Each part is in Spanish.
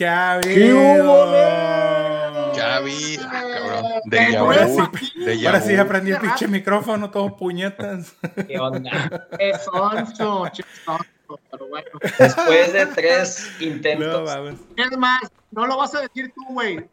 ¿Qué ha habido? Ya vi, ah, cabrón. De Qué Ahora sí, ahora sí aprendí el pinche micrófono, todo puñetas. ¿Qué onda? Qué sonso, che, sonso, pero bueno. Después de tres No, intentos. mames. Es más, no lo vas a decir tú, güey.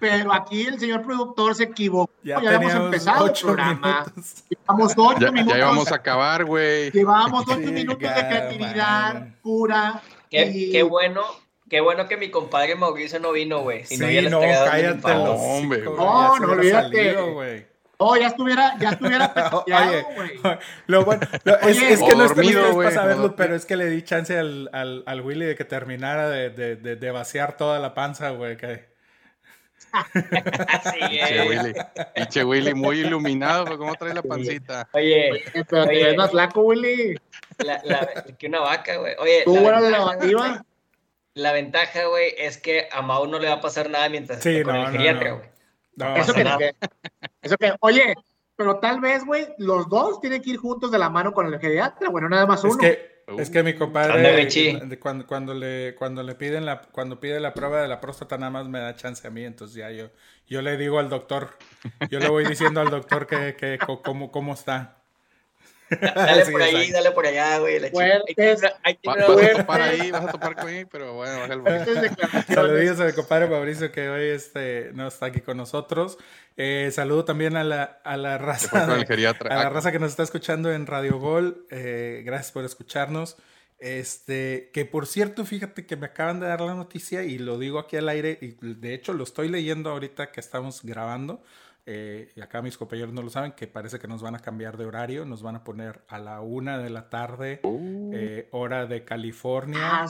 Pero aquí el señor productor se equivocó. Ya, Ya, habíamos empezado el ocho programa. minutos. Llevamos ocho Ya, minutos. ya íbamos a acabar, güey. Llevábamos ocho Chinga minutos de creatividad madre. pura. Qué, y- qué bueno, qué bueno que mi compadre Mauricio no vino, güey. Si no, ya Sí, no, un cállate los hombre, güey. No, no, olvídate. Oh, ya estuviera, ya estuviera Oye, güey. lo bueno, lo- es, Oye, es que no güey, para saberlo, pero es que le di chance al, al, al Willy de que terminara de, de, de, de vaciar toda la panza, güey. Que... Así Pinche es. Willy. Pinche Willy, muy iluminado, pero ¿cómo trae la pancita? Oye, Pero te Oye. ves más flaco, Willy. la, la, que una vaca, güey. Oye, Tú, la la. La ventaja, güey, es que a Mau no le va a pasar nada mientras Sí, esté con no, el geriatra, no. güey. No, Eso que, eso que, oye, pero tal vez, güey, los dos tienen que ir juntos de la mano con el geriatra, bueno, nada más uno. Es que, Uh. es que mi compadre, de- cuando, cuando, le, cuando le piden la, cuando pide la prueba de la próstata, nada más me da chance a mí, entonces ya yo, yo le digo al doctor, yo le voy diciendo al doctor que, que co- cómo, cómo está. Dale Sí, por ahí, exacto. dale por allá, güey. la chica- Fuertes. Ahí Va- tiene una- vas a topar ahí, vas a topar con él, pero bueno, declaraciones. Saludos a mi compadre Mauricio que hoy este, no está aquí con nosotros. Eh, saludo también a la, a la raza. de- a la Ah, raza que nos está escuchando en Radio Gol, eh, gracias por escucharnos. Este, que por cierto, fíjate que me acaban de dar la noticia y lo digo aquí al aire, y de hecho lo estoy leyendo ahorita que estamos grabando. Eh, y acá mis compañeros no lo saben, que parece que nos van a cambiar de horario, nos van a poner a la una de la tarde, Uh. eh, hora de California. Ah,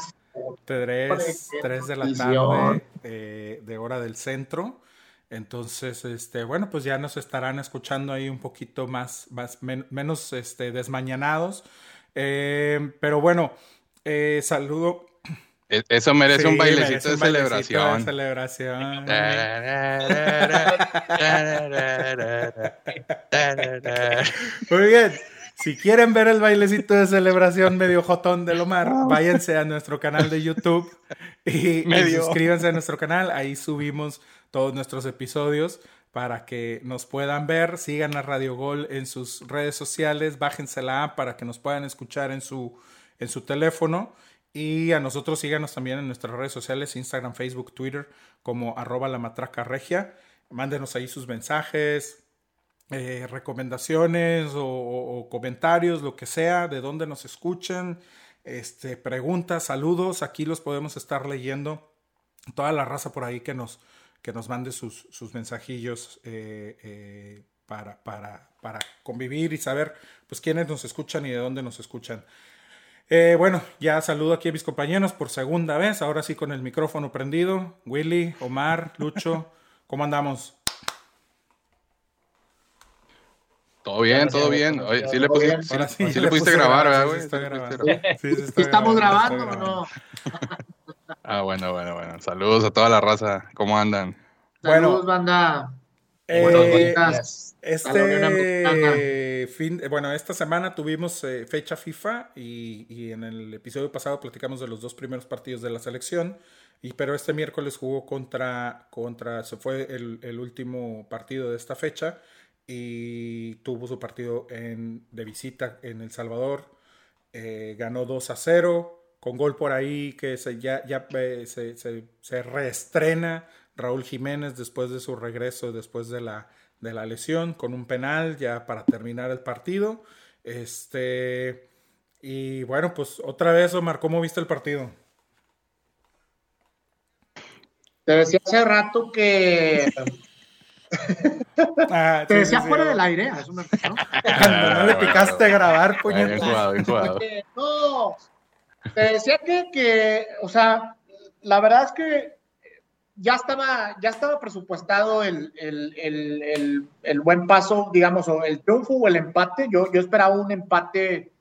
3, 3 de la tarde eh, de hora del centro. Entonces, este, bueno, pues ya nos estarán escuchando ahí un poquito más, más men- menos este, desmañanados. Eh, pero bueno, eh, saludo. E- Eso merece Sí, un bailecito merece de un bailecito celebración. de celebración. Muy bien. Si quieren ver el bailecito de celebración medio jotón del Omar, váyanse a nuestro canal de YouTube y, suscríbanse a nuestro canal. Ahí subimos todos nuestros episodios para que nos puedan ver. Sigan a Radio Gol en sus redes sociales, bájense la app para que nos puedan escuchar en su, en su teléfono. Y a nosotros síganos también en nuestras redes sociales, Instagram, Facebook, Twitter, como arroba la matraca regia. Mándenos ahí sus mensajes, eh, recomendaciones o, comentarios, lo que sea, de dónde nos escuchan, este, preguntas, saludos, aquí los podemos estar leyendo. Toda la raza por ahí que nos, que nos mande sus, sus mensajillos eh, eh, para, para, para convivir y saber pues quiénes nos escuchan y de dónde nos escuchan. Eh, bueno, ya saludo aquí a mis compañeros por segunda vez, ahora sí con el micrófono prendido. Willy, Omar, Lucho, ¿cómo andamos? Todo bien, todo bien. Oye, sí le puse grabar, ¿verdad, sí, güey? sí está Sí le grabando. pudiste grabar. ¿Sí ¿Estamos grabando, o no? Ah, bueno, bueno, bueno. Saludos a toda la raza. ¿Cómo andan? Bueno. Saludos, banda. Eh, Este fin, bueno, esta semana tuvimos eh, fecha FIFA y, y en el episodio pasado platicamos de los dos primeros partidos de la selección. Y, pero este miércoles jugó contra, contra, se fue el, el último partido de esta fecha y tuvo su partido en, de visita en El Salvador. Eh, ganó 2 a 0 con gol por ahí que se, ya, ya eh, se, se- se reestrena Raúl Jiménez después de su regreso, después de la, de la lesión, con un penal ya para terminar el partido. Este, y bueno, pues otra vez, Omar, ¿cómo viste el partido? Te decía hace rato que. Ah, Te sí, decía sí, sí. fuera del aire. ¿no? ¿no? Cuando no le picaste a grabar, Ah, Bien puñetas. jugado, bien jugado. Oye, no. Te decía que, que, o sea, la verdad es que ya estaba, ya estaba presupuestado el, el, el, el, buen paso, digamos, o el triunfo o el empate. Yo, yo esperaba un empate,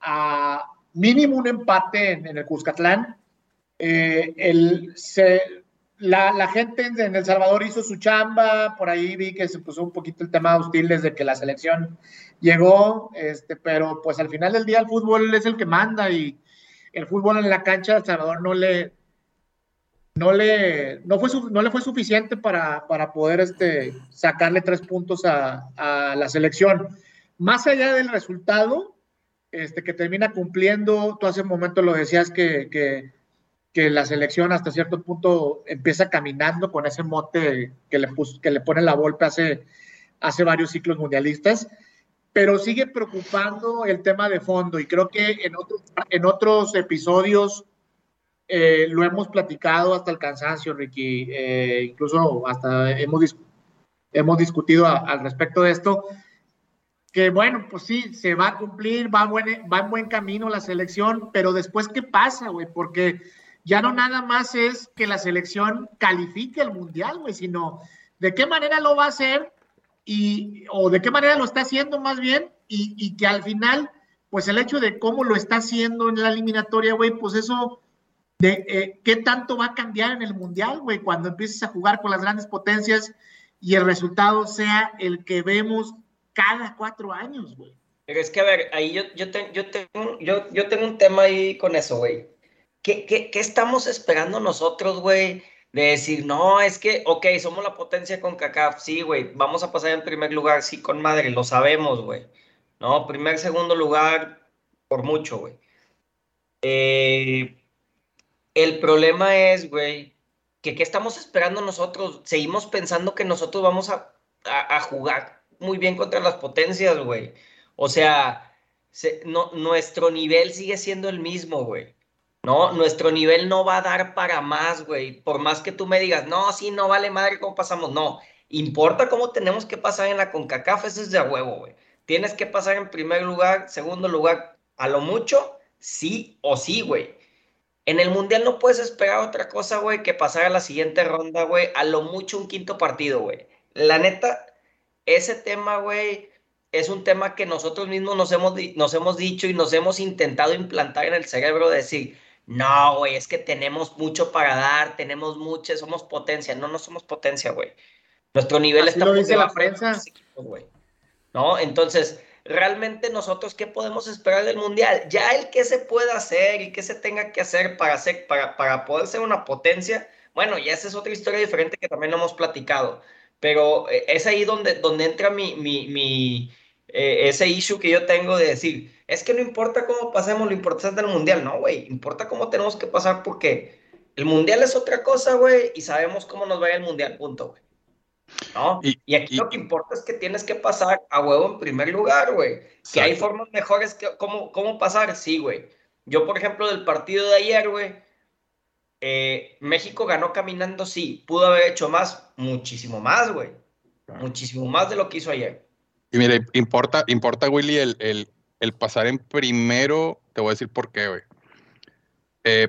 a mínimo un empate en, el Cuscatlán. Eh, el, se, la, la, gente en El Salvador hizo su chamba, por ahí vi que se puso un poquito el tema hostil desde que la selección llegó, este, pero pues al final del día el fútbol es el que manda y el fútbol en la cancha de El Salvador no le, no le, no fue, no le fue suficiente para, para poder este, sacarle tres puntos a, a, la selección. Más allá del resultado, este, que termina cumpliendo, tú hace un momento lo decías que, que, la selección hasta cierto punto empieza caminando con ese mote que le, que le pone la golpe hace, hace varios ciclos mundialistas, pero sigue preocupando el tema de fondo y creo que en otros, en otros episodios eh, lo hemos platicado hasta el cansancio, Ricky, eh, incluso hasta hemos, hemos discutido al respecto de esto, que bueno, pues sí, se va a cumplir, va, va en buen camino la selección, pero después, ¿qué pasa, güey? Porque ya no nada más es que la selección califique el mundial, güey, sino de qué manera lo va a hacer y, o de qué manera lo está haciendo más bien, y, y que al final, pues el hecho de cómo lo está haciendo en la eliminatoria, güey, pues eso de eh, qué tanto va a cambiar en el Mundial, güey, cuando empieces a jugar con las grandes potencias y el resultado sea el que vemos cada cuatro años, güey. Pero es que, a ver, ahí yo, yo, tengo, yo, yo tengo un tema ahí con eso, güey. ¿Qué, qué, qué estamos esperando nosotros, güey? De decir, no, es que, ok, somos la potencia con CACAF, sí, güey, vamos a pasar en primer lugar, sí, con madre, lo sabemos, güey. No, primer, segundo lugar, por mucho, güey. Eh, el problema es, güey, que ¿qué estamos esperando nosotros? Seguimos pensando que nosotros vamos a, jugar muy bien contra las potencias, güey. O sea, no, nuestro nivel sigue siendo el mismo, güey. No, nuestro nivel no va a dar para más, güey. Por más que tú me digas, no, sí, no vale madre cómo pasamos. No, importa cómo tenemos que pasar en la CONCACAF, eso es de a huevo, güey. Tienes que pasar en primer lugar, segundo lugar, a lo mucho, sí o sí, güey. En el Mundial no puedes esperar otra cosa, güey, que pasar a la siguiente ronda, güey, a lo mucho un quinto partido, güey. La neta, ese tema, güey, es un tema que nosotros mismos nos hemos, nos hemos dicho y nos hemos intentado implantar en el cerebro, de decir, no, güey, es que tenemos mucho para dar, tenemos mucho, somos potencia. No, no somos potencia, güey. Nuestro nivel está lo dice la prensa. ¿No? Entonces, realmente nosotros qué podemos esperar del mundial. Ya el que se pueda hacer y qué se tenga que hacer para, para, para poder ser una potencia, bueno, ya esa es otra historia diferente que también hemos platicado. Pero eh, es ahí donde, donde entra mi, mi, eh, ese issue que yo tengo de decir, es que no importa cómo pasemos, lo importante es el mundial. No, güey, importa cómo tenemos que pasar porque el mundial es otra cosa, güey, y sabemos cómo nos va el mundial, punto, güey. ¿No? Y, aquí lo que importa es que tienes que pasar a huevo en primer lugar, güey. Que hay formas mejores que cómo, cómo pasar, sí, güey. Yo, por ejemplo, del partido de ayer, güey, eh, México ganó caminando, sí. Pudo haber hecho más, muchísimo más, güey. Muchísimo más de lo que hizo ayer. Y mire, importa, importa Willy, el, el, pasar en primero, te voy a decir por qué, güey. Eh,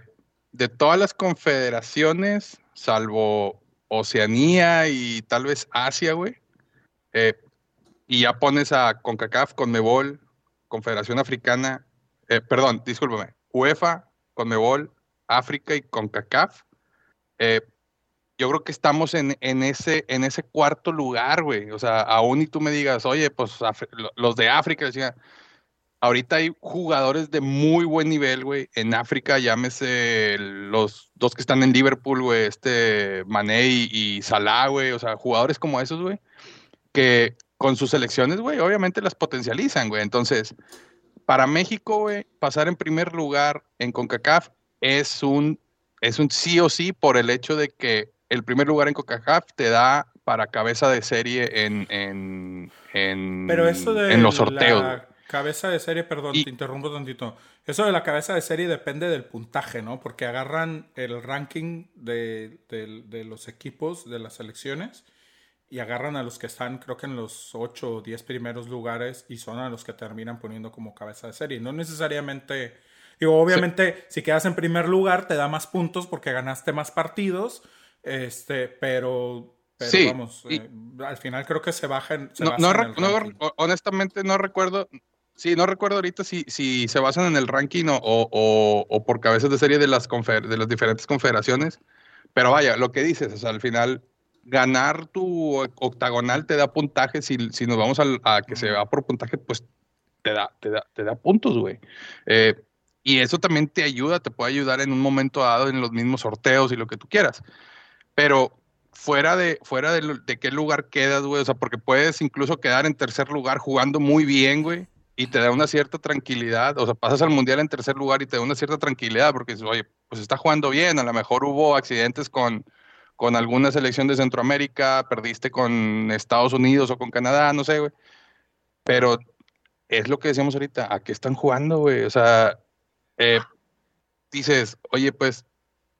de todas las confederaciones, salvo Oceanía y tal vez Asia, güey. Eh, y ya pones a CONCACAF, CONMEBOL, Confederación Africana, eh, perdón, discúlpame, UEFA, CONMEBOL, África y CONCACAF. Eh, yo creo que estamos en, ese, en ese cuarto lugar, güey. O sea, aún y tú me digas, oye, pues los de África, decía, ahorita hay jugadores de muy buen nivel, güey. En África, llámese los dos que están en Liverpool, güey, este Mané y, Salah, güey. O sea, jugadores como esos, güey, que con sus selecciones, güey, obviamente las potencializan, güey. Entonces, para México, güey, pasar en primer lugar en CONCACAF es un, es un sí o sí por el hecho de que el primer lugar en CONCACAF te da para cabeza de serie en, en, en, en los sorteos. Cabeza de serie, perdón, te interrumpo tantito. Eso de la cabeza de serie depende del puntaje, ¿no? Porque agarran el ranking de, los equipos de las selecciones y agarran a los que están, creo que en los 8 o 10 primeros lugares y son a los que terminan poniendo como cabeza de serie. No necesariamente, digo, obviamente, si quedas en primer lugar te da más puntos porque ganaste más partidos, Este, pero, pero Sí, vamos, y- eh, al final creo que se No, no en el no, honestamente no recuerdo. Sí, no recuerdo ahorita si, si se basan en el ranking o, o- o por cabezas de serie de las, confer- de las diferentes confederaciones. Pero vaya, lo que dices, o sea, al final, ganar tu octagonal te da puntaje. Si, si nos vamos a que se va por puntaje, pues te da, te da, te da puntos, güey. Eh, y eso también te ayuda, te puede ayudar en un momento dado en los mismos sorteos y lo que tú quieras. Pero fuera de, fuera de, de qué lugar quedas, güey, o sea, porque puedes incluso quedar en tercer lugar jugando muy bien, güey, y te da una cierta tranquilidad, o sea, pasas al mundial en tercer lugar y te da una cierta tranquilidad, porque dices, oye, pues está jugando bien, a lo mejor hubo accidentes con, con alguna selección de Centroamérica, perdiste con Estados Unidos o con Canadá, no sé, güey, pero es lo que decíamos ahorita, ¿a qué están jugando, güey? O sea, eh, dices, oye, pues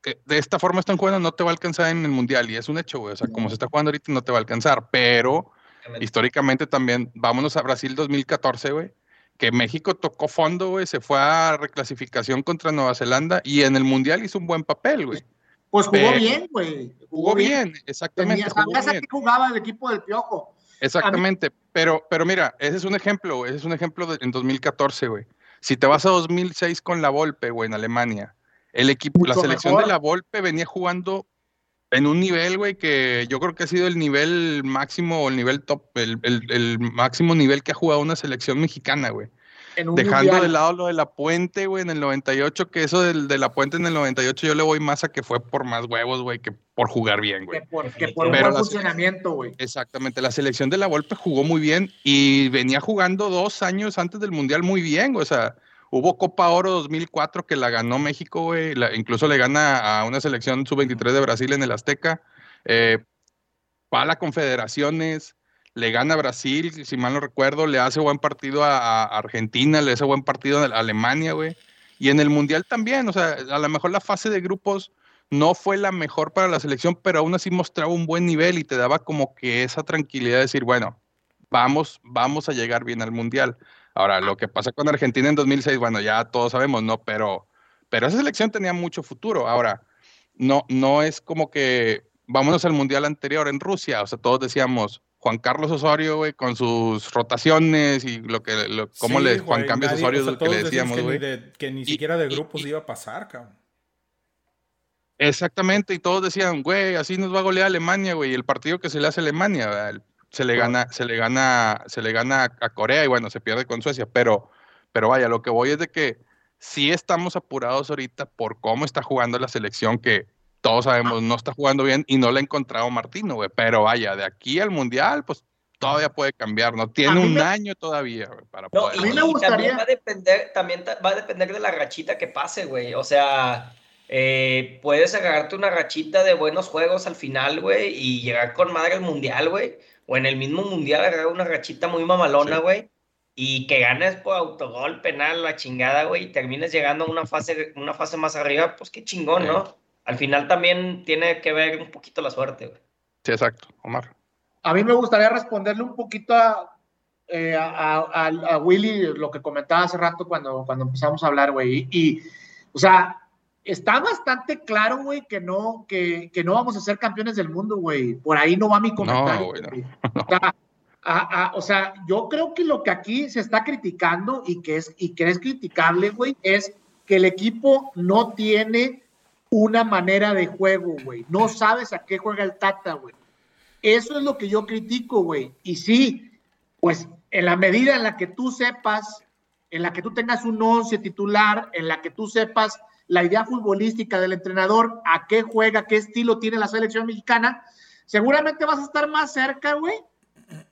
que de esta forma están jugando, no te va a alcanzar en el mundial. Y es un hecho, güey. O sea, como se está jugando ahorita, no te va a alcanzar. Pero históricamente también, vámonos a Brasil 2014, güey. Que México tocó fondo, güey. Se fue a reclasificación contra Nueva Zelanda y en el mundial hizo un buen papel, güey. Pues jugó Pero- bien, güey. Jugó bien, exactamente. Tenía, jugó bien. qué jugaba el equipo del Piojo. Exactamente, pero, pero mira, ese es un ejemplo, ese es un ejemplo de, en 2014, güey. Si te vas a 2006 con la Volpe, güey, en Alemania, el equipo, la selección mejor. de la Volpe venía jugando en un nivel, güey, que yo creo que ha sido el nivel máximo o el nivel top, el, el- el máximo nivel que ha jugado una selección mexicana, güey. Dejando mundial. de lado lo de la puente, güey, en el 98, que eso del, de la puente en el 98 yo le voy más a que fue por más huevos, güey, que por jugar bien, güey. Que por, que por un buen funcionamiento, güey. Exactamente, la selección de la Volpe jugó muy bien y venía jugando dos años antes del Mundial muy bien, güey, o sea, hubo Copa Oro 2004 que la ganó México, güey, incluso le gana a una selección sub-23 de Brasil en el Azteca, eh, va a la Confederaciones, le gana a Brasil, si mal no recuerdo, le hace buen partido a, a Argentina, le hace buen partido a Alemania, güey, y en el Mundial también, o sea, a lo mejor la fase de grupos no fue la mejor para la selección, pero aún así mostraba un buen nivel y te daba como que esa tranquilidad de decir, bueno, vamos, vamos a llegar bien al Mundial. Ahora, lo que pasa con Argentina en 2006, bueno, ya todos sabemos, ¿no? Pero, pero esa selección tenía mucho futuro. Ahora, no, no es como que vámonos al Mundial anterior en Rusia, o sea, todos decíamos, Juan Carlos Osorio, güey, con sus rotaciones y lo que, lo, cómo Sí, le, Juan Cambios Osorio o sea, es lo que le decíamos ni güey. de- Que ni Y- siquiera de grupos y- iba a pasar, cabrón. Exactamente, y todos decían, güey, así nos va a golear Alemania, güey, y el partido que se le hace a Alemania, ¿verdad? El- se le gana, se le gana, se le gana a- Corea y bueno, se pierde con Suecia, pero, pero vaya, lo que voy es de que sí estamos apurados ahorita por cómo está jugando la selección, que todos sabemos no está jugando bien y no le ha encontrado Martino, güey, pero vaya, de aquí al Mundial, pues todavía puede cambiar, ¿no? Tiene un me- año todavía, güey, para No, poder. y, A mí me y también va a depender, también ta- va a depender de la rachita que pase, güey. O sea, eh, puedes agarrarte una rachita de buenos juegos al final, güey, y llegar con madre al mundial, güey. O en el mismo mundial agarrar una rachita muy mamalona, Sí. güey. Y que ganes por autogol, penal, la chingada, güey, y termines llegando a una fase, una fase más arriba, pues qué chingón, ¿no? Al final también tiene que ver un poquito la suerte, güey. Sí, exacto, Omar. A mí me gustaría responderle un poquito a, eh, a, a- a Willy lo que comentaba hace rato cuando, cuando empezamos a hablar, güey. Y, y, o sea, está bastante claro, güey, que no, que, que no vamos a ser campeones del mundo, güey. Por ahí no va mi comentario. güey, no. güey. O, sea, a- a- o sea, yo creo que lo que aquí se está criticando y que es, y que es criticable, güey, es que el equipo no tiene una manera de juego, güey. No sabes a qué juega el Tata, güey. Eso es lo que yo critico, güey. Y sí, pues en la medida en la que tú sepas, en la que tú tengas un once titular, en la que tú sepas la idea futbolística del entrenador, a qué juega, qué estilo tiene la selección mexicana, seguramente vas a estar más cerca, güey,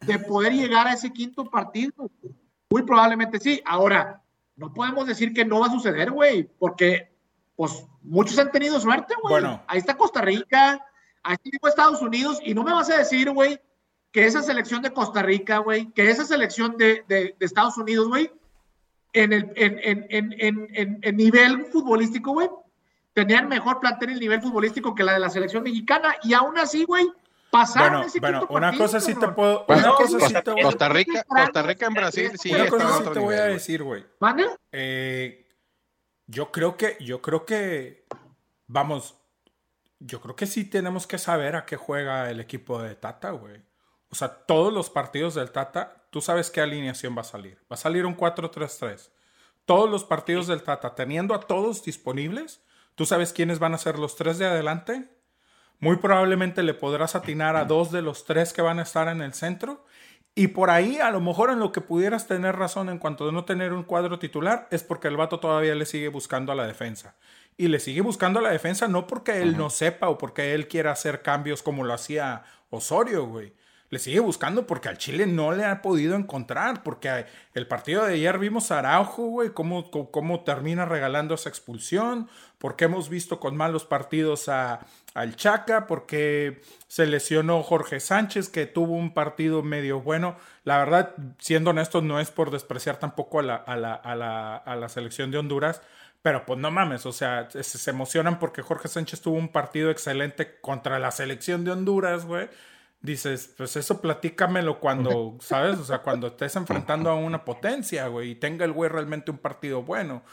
de poder llegar a ese quinto partido. Muy probablemente sí. Ahora, no podemos decir que no va a suceder, güey, porque pues muchos han tenido suerte, güey. Bueno. Ahí está Costa Rica, ahí está Estados Unidos, y no me vas a decir, güey, que esa selección de Costa Rica, güey, que esa selección de, de- de Estados Unidos, güey, en, el, en, en, en, en, en- en nivel futbolístico, güey, tenían mejor plantel en nivel futbolístico que la de la selección mexicana, y aún así, güey, pasaron Bueno, ese bueno, una partido, cosa sí te puedo. Bueno, Una cosa sí te voy Costa Rica, Costa Rica en Brasil sí una cosa sí te voy a decir, güey. ¿Mande? Eh, yo creo que, yo creo que, vamos, yo creo que sí tenemos que saber a qué juega el equipo de Tata, güey. O sea, todos los partidos del Tata, tú sabes qué alineación va a salir. Va a salir un 4-3-3. Todos los partidos del Tata, teniendo a todos disponibles, tú sabes quiénes van a ser los tres de adelante. Muy probablemente le podrás atinar a dos de los tres que van a estar en el centro. Y por ahí, a lo mejor en lo que pudieras tener razón en cuanto a no tener un cuadro titular, es porque el vato todavía le sigue buscando a la defensa. Y le sigue buscando a la defensa no porque él no sepa o porque él quiera hacer cambios como lo hacía Osorio, güey le sigue buscando porque al Chile no le ha podido encontrar. Porque el partido de ayer vimos a Araujo, güey, cómo, cómo, termina regalando esa expulsión. Porque hemos visto con malos partidos a, al Chaca. Porque se lesionó Jorge Sánchez, que tuvo un partido medio bueno. La verdad, siendo honestos, no es por despreciar tampoco a la, a la, a la, a la selección de Honduras. Pero pues no mames, o sea, se, se emocionan porque Jorge Sánchez tuvo un partido excelente contra la selección de Honduras, güey dices, pues eso platícamelo cuando, ¿sabes? O sea, cuando estés enfrentando a una potencia, güey, y tenga el güey realmente un partido bueno.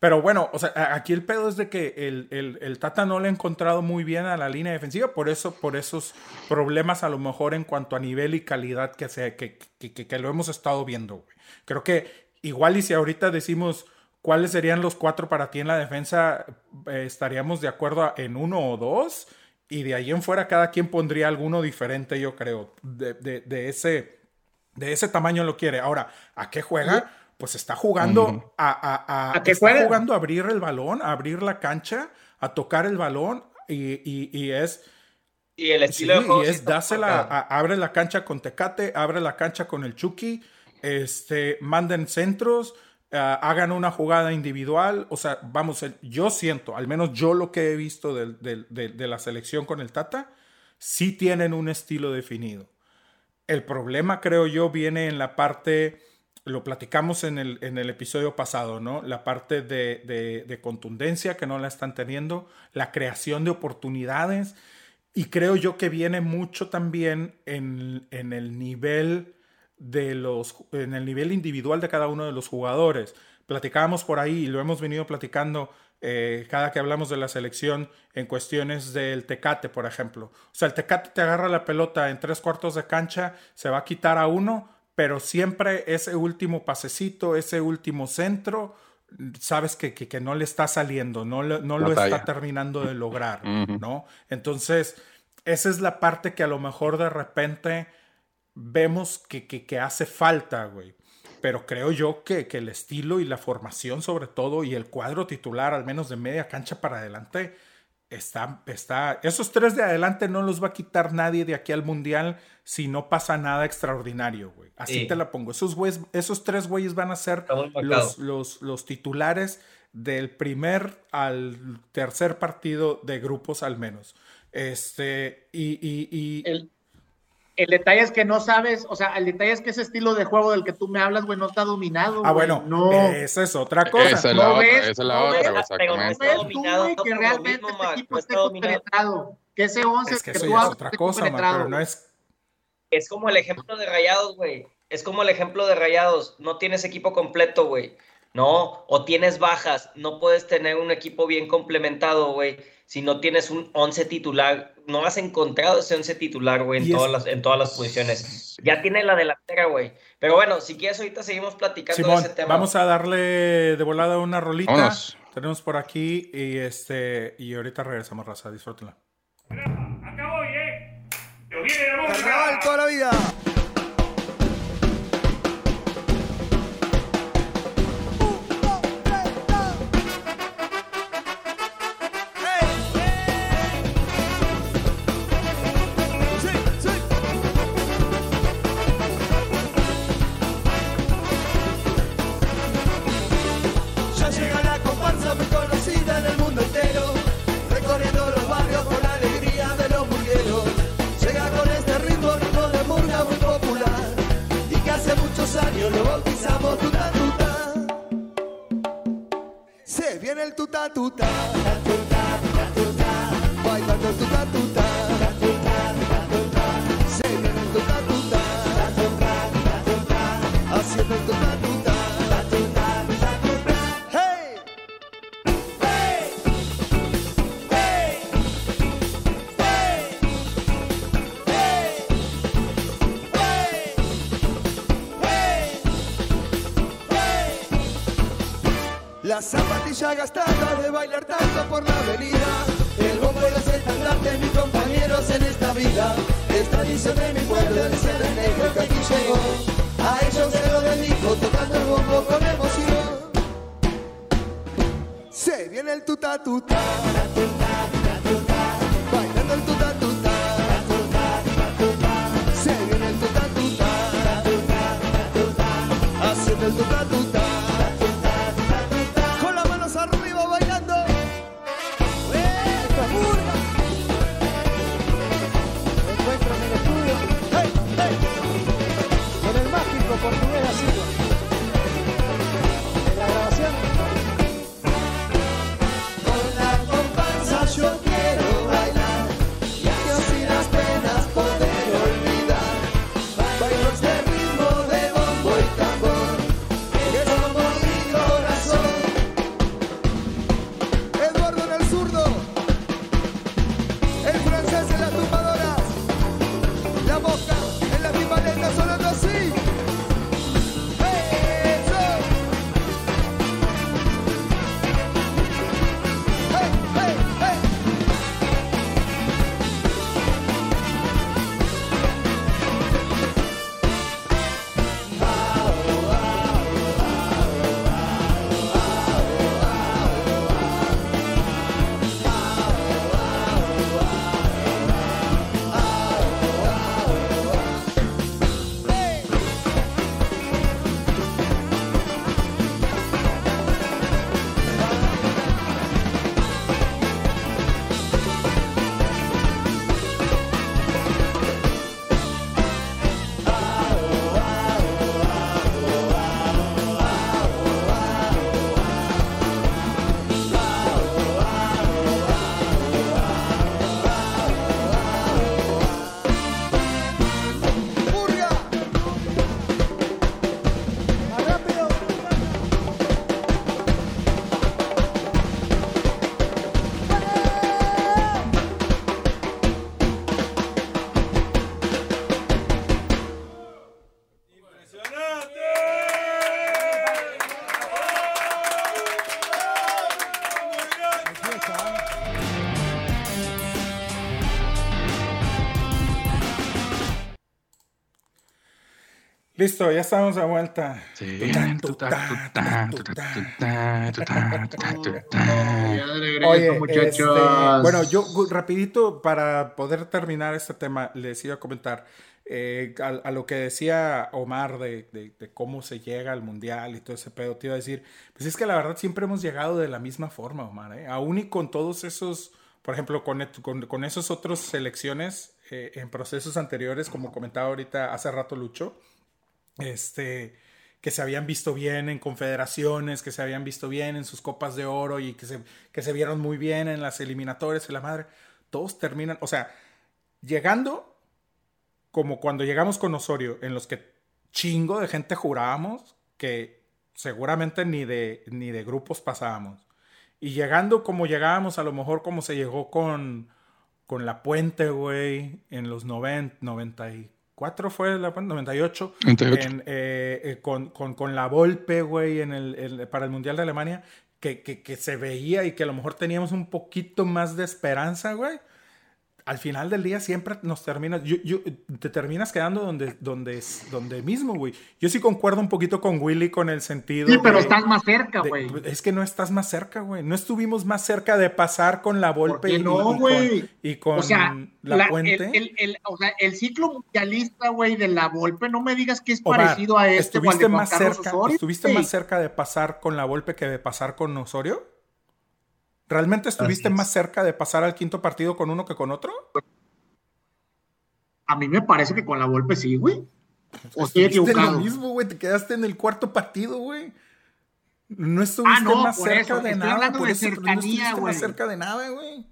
Pero bueno, o sea, aquí el pedo es de que el, el, Tata no le ha encontrado muy bien a la línea defensiva, por eso, por esos problemas a lo mejor en cuanto a nivel y calidad que, se, que, que, que, lo hemos estado viendo, güey. Creo que igual y si ahorita decimos cuáles serían los cuatro para ti en la defensa, eh, estaríamos de acuerdo en uno o dos y de ahí en fuera cada quien pondría alguno diferente, yo creo. De, de, ese, de ese tamaño lo quiere. Ahora, ¿a qué juega? Pues está jugando a, a, a, está jugando a abrir el balón, a abrir la cancha, a tocar el balón y, y, es... Y el estilo y es dásela, abre la cancha con Tecate, abre la cancha con el Chucky, este, manden centros, eh, hagan una jugada individual. O sea, vamos, yo siento, al menos yo lo que he visto de, la selección con el Tata, sí tienen un estilo definido. El problema, creo yo, viene en la parte, lo platicamos en el, en el episodio pasado, ¿no? La parte de, contundencia que no la están teniendo, la creación de oportunidades. Y creo yo que viene mucho también en, en el nivel de los, en el nivel individual de cada uno de los jugadores. Platicábamos por ahí y lo hemos venido platicando eh, cada que hablamos de la selección en cuestiones del Tecate, por ejemplo. O sea, el Tecate te agarra la pelota en tres cuartos de cancha, se va a quitar a uno, pero siempre ese último pasecito, ese último centro, sabes que, que, no le está saliendo, no, no lo está terminando de lograr, ¿no? Entonces, esa es la parte que a lo mejor de repente vemos que, que, hace falta, güey. Pero creo yo que, que, el estilo y la formación, sobre todo, y el cuadro titular, al menos de media cancha para adelante, está, está. Esos tres de adelante no los va a quitar nadie de aquí al mundial si no pasa nada extraordinario, güey. Así te la pongo. Esos, esos tres güeyes van a ser los, los, los, titulares del primer al tercer partido de grupos, al menos. Este, y. y, y el el detalle es que no sabes, o sea, el detalle es que ese estilo de juego del que tú me hablas, güey, no está dominado. Ah, bueno, no. esa es otra cosa. Esa es la otra, esa es la otra, exactamente. No dominado, que realmente este equipo esté compenetrado, que ese 11 es que, eso tú es otra cosa, man, pero no es... Es como el ejemplo de Rayados, güey. Es como el ejemplo de Rayados. No tienes equipo completo, güey. No, o tienes bajas. No puedes tener un equipo bien complementado, güey si no tienes un 11 titular, no has encontrado ese 11 titular, güey, en, todas las, en todas las posiciones. Ya tiene la delantera, güey. Pero bueno, si quieres, ahorita seguimos platicando de ese tema. Vamos a darle de volada una rolita. Tenemos por aquí y este y ahorita regresamos, raza. Disfrútenla. Acá voy, eh. Yo viene toda la vida. Zapatilla gastada de bailar tanto por la avenida. El bombo y los estandartes, mis compañeros en esta vida. Esta tradición de mi pueblo, el ser negro que aquí llegó. A ellos se lo dedico, tocando el bombo con emoción. Se viene el tuta tuta, Listo, ya estamos de vuelta. Oye, muchachos. este, bueno, yo rapidito para poder terminar este tema, les iba a comentar eh, a, a lo que decía Omar de, de- de cómo se llega al mundial y todo ese pedo, te iba a decir, pues es que la verdad siempre hemos llegado de la misma forma, Omar, ¿eh? aún y con todos esos, por ejemplo, con, con, con esos otros selecciones eh, en procesos anteriores, como comentaba ahorita hace rato Lucho, este, que se habían visto bien en confederaciones, que se habían visto bien en sus copas de oro y que se, que se vieron muy bien en las eliminatorias y la madre, todos terminan, o sea, llegando como cuando llegamos con Osorio, en los que chingo de gente jurábamos que seguramente ni de, ni de grupos pasábamos. Y llegando como llegábamos, a lo mejor como se llegó con, con la puente, güey, en los 90, 94 fue la puente, 98. 98. En, eh, eh, con, con, con la Volpe, güey, en el, el- para el Mundial de Alemania, que, que, que se veía y que a lo mejor teníamos un poquito más de esperanza, güey. Al final del día siempre nos terminas, yo, yo- te terminas quedando donde, donde, donde mismo, güey. Yo sí concuerdo un poquito con Willy con el sentido. Sí, pero de- estás más cerca, güey. es que no estás más cerca, güey. No estuvimos más cerca de pasar con la Volpe y, no, y con, y con O sea, la, la- Puente. el, el- el- o sea, el ciclo mundialista, güey, de la Volpe, no me digas que es Omar, parecido a este ¿Estuviste, más cerca, Osorio, ¿estuviste más cerca de pasar con la Volpe que de pasar con Osorio? ¿Realmente estuviste más cerca de pasar al quinto partido con uno que con otro? A mí me parece que con la Volpe sí, güey. O estoy equivocado. lo mismo, güey. Te quedaste en el cuarto partido, güey. No estuviste Ah, no, más por cerca eso, de estoy nada. Por de eso no cercanía, estuviste güey. más cerca de nada, güey.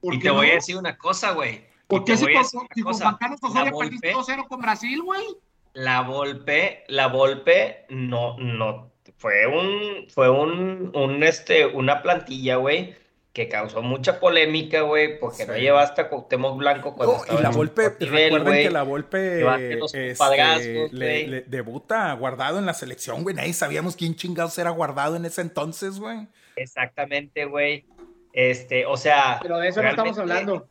¿Por Y te voy no? a decir una cosa, güey. ¿Por qué si voy con, si con. Juan Carlos La Osorio perdiste Volpe- 2-0 con Brasil, güey? La Volpe, la Volpe no, no, fue un, fue un, un, este, una plantilla, güey, que causó mucha polémica, güey, porque no llevaste a Cuauhtémoc Blanco cuando No, estaba y la Volpe, recuerden que la Volpe este, le, le debuta guardado en la selección, güey. Nadie sabíamos quién chingados era guardado en ese entonces, güey. Exactamente, güey. Este, o sea, Pero de eso no estamos hablando.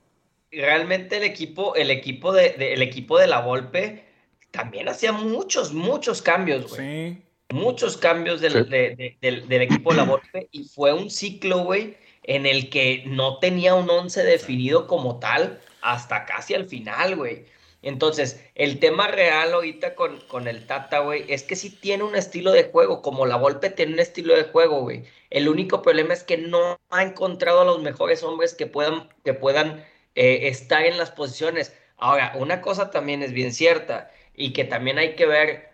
realmente el equipo, el equipo de, de- el equipo de la Volpe también hacía muchos, muchos cambios, güey. Sí. Muchos cambios del, Sí. de- de- del, del equipo de la Volpe y fue un ciclo, güey, en el que no tenía un once definido como tal hasta casi al final, güey. Entonces, el tema real ahorita con, con el Tata, güey, es que sí tiene un estilo de juego, como la Volpe tiene un estilo de juego, güey. El único problema es que no ha encontrado a los mejores hombres que puedan, que puedan eh, estar en las posiciones. Ahora, una cosa también es bien cierta y que también hay que ver,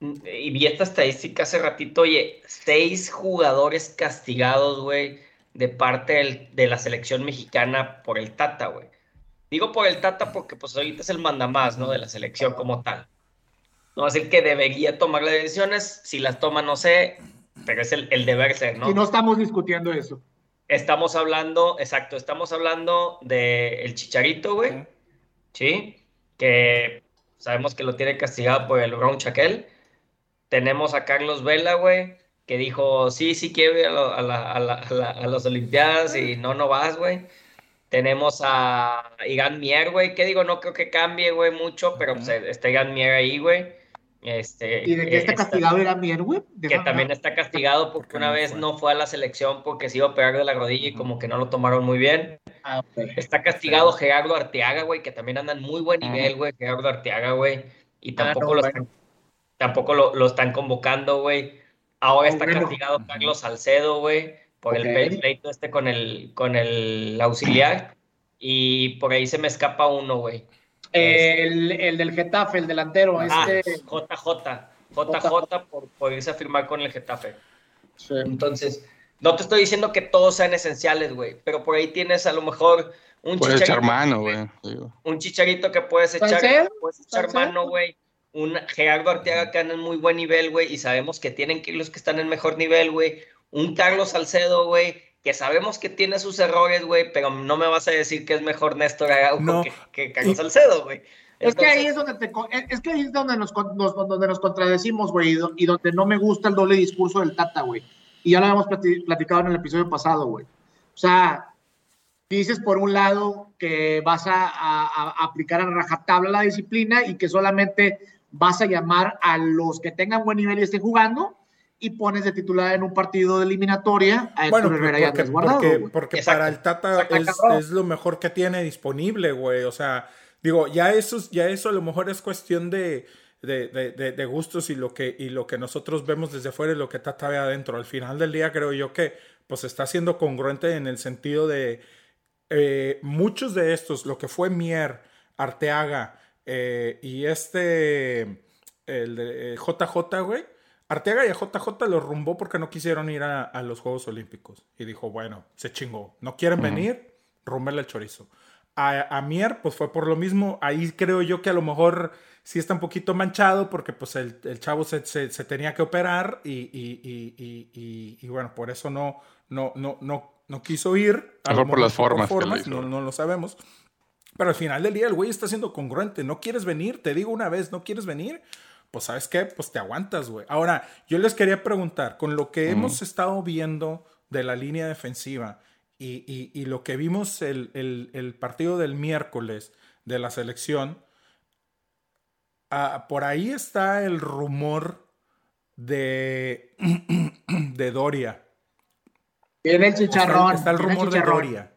y vi esta estadística hace ratito, oye, seis jugadores castigados, güey, de parte del- de la selección mexicana por el Tata, güey. Digo por el Tata porque pues ahorita es el mandamás, ¿no? De la selección como tal. No es el que debería tomar las decisiones, si las toma no sé, pero es el, el deber ser, ¿no? Y no estamos discutiendo eso. Estamos hablando, exacto, estamos hablando de el Chicharito, güey, ¿sí? Que sabemos que lo tiene castigado por el Brown Chaquel. Tenemos a Carlos Vela, güey, que dijo, sí, sí quiero ir a, lo- a la- a la- a la- a las Olimpiadas y no, no vas, güey. Tenemos a Igan Mier, güey, que digo, no creo que cambie, güey, mucho, pero pues, está Igan Mier ahí, güey. Este, ¿Y de qué eh, está castigado era Mier, güey? que también está castigado porque Porque una no vez fue. no fue a la selección porque se iba a pegar de la rodilla y como que no lo tomaron muy bien. Ah. Está castigado Gerardo Arteaga, güey, que también anda en muy buen nivel, güey, Gerardo Arteaga, güey. Y Ah, tampoco, no, lo, bueno. están, tampoco lo, lo están convocando, güey. Ahora Ah, está bueno. castigado Carlos Salcedo, güey, por el pleito este con el, con el auxiliar. Y por ahí se me escapa uno, güey. El, el del Getafe, el delantero, Ah, este. JJ. JJ por, por irse a firmar con el Getafe. Sí. Entonces, no te estoy diciendo que todos sean esenciales, güey, pero por ahí tienes a lo mejor un Puedes echar chicharito, mano, güey. un chicharito que puedes echar, puedes echar mano, güey. Un Gerardo Arteaga que anda en muy buen nivel, güey, y sabemos que tienen que ir los que están en mejor nivel, güey. Un Carlos Salcedo, güey, que sabemos que tiene sus errores, güey, pero no me vas a decir que es mejor Néstor Araujo No. que, que Carlos Y- Salcedo, güey. Es que ahí es donde te, es que ahí es donde nos, donde nos contradecimos, güey, y, do- y donde no me gusta el doble discurso del Tata, güey. Y ya lo habíamos plati- platicado en el episodio pasado, güey. O sea, dices por un lado que vas a, a- a aplicar a rajatabla la disciplina y que solamente vas a llamar a los que tengan buen nivel y estén jugando y pones de titular en un partido de eliminatoria a Héctor Bueno, Herrera y porque, Andrés Guardado, porque, porque para el Tata es, es lo mejor que tiene disponible, güey. O sea, digo, ya eso, es- ya eso a lo mejor es cuestión de, de, de- de- gustos y lo, que, y lo que nosotros vemos desde afuera y lo que Tata ve adentro. Al final del día creo yo que pues está siendo congruente en el sentido de eh, muchos de estos, lo que fue Mier, Arteaga eh, y este, el de eh, JJ, güey. Arteaga y a JJ los rumbó porque no quisieron ir a, a los Juegos Olímpicos. Y dijo, bueno, se chingó. No quieren venir, rumbele el chorizo. A, a Mier, pues fue por lo mismo. Ahí creo yo que a lo mejor sí está un poquito manchado porque pues el, el chavo se, se- se tenía que operar y, y- y- y- bueno, por eso no, no, no, no, no quiso ir. A lo Mejor por las formas que lo hizo. no, no lo sabemos. Pero al final del día el güey está siendo congruente. No quieres venir, te digo una vez, no quieres venir. Pues sabes qué, pues te aguantas, güey. Ahora, yo les quería preguntar, con lo que hemos estado viendo de la línea defensiva y, y- y lo que vimos el, el- el partido del miércoles de la selección, ah, por ahí está el rumor de, de Doria. Viene el chicharrón. está el rumor de chicharrón. Doria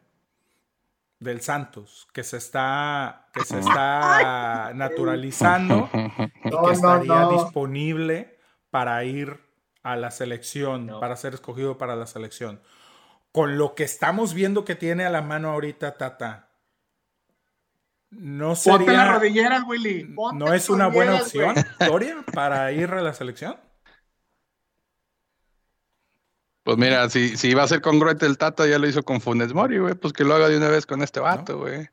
del Santos que se está que se está naturalizando y No, que no, estaría no. disponible para ir a la selección, No. para ser escogido para la selección. Con lo que estamos viendo que tiene a la mano ahorita Tata, no Ponte las sería rodilleras, Willy. Ponte no es una buena opción, para ir a la selección. Pues mira, si, si va a ser congruente el Tata, ya lo hizo con Funes Mori, güey. Pues que lo haga de una vez con este vato, güey.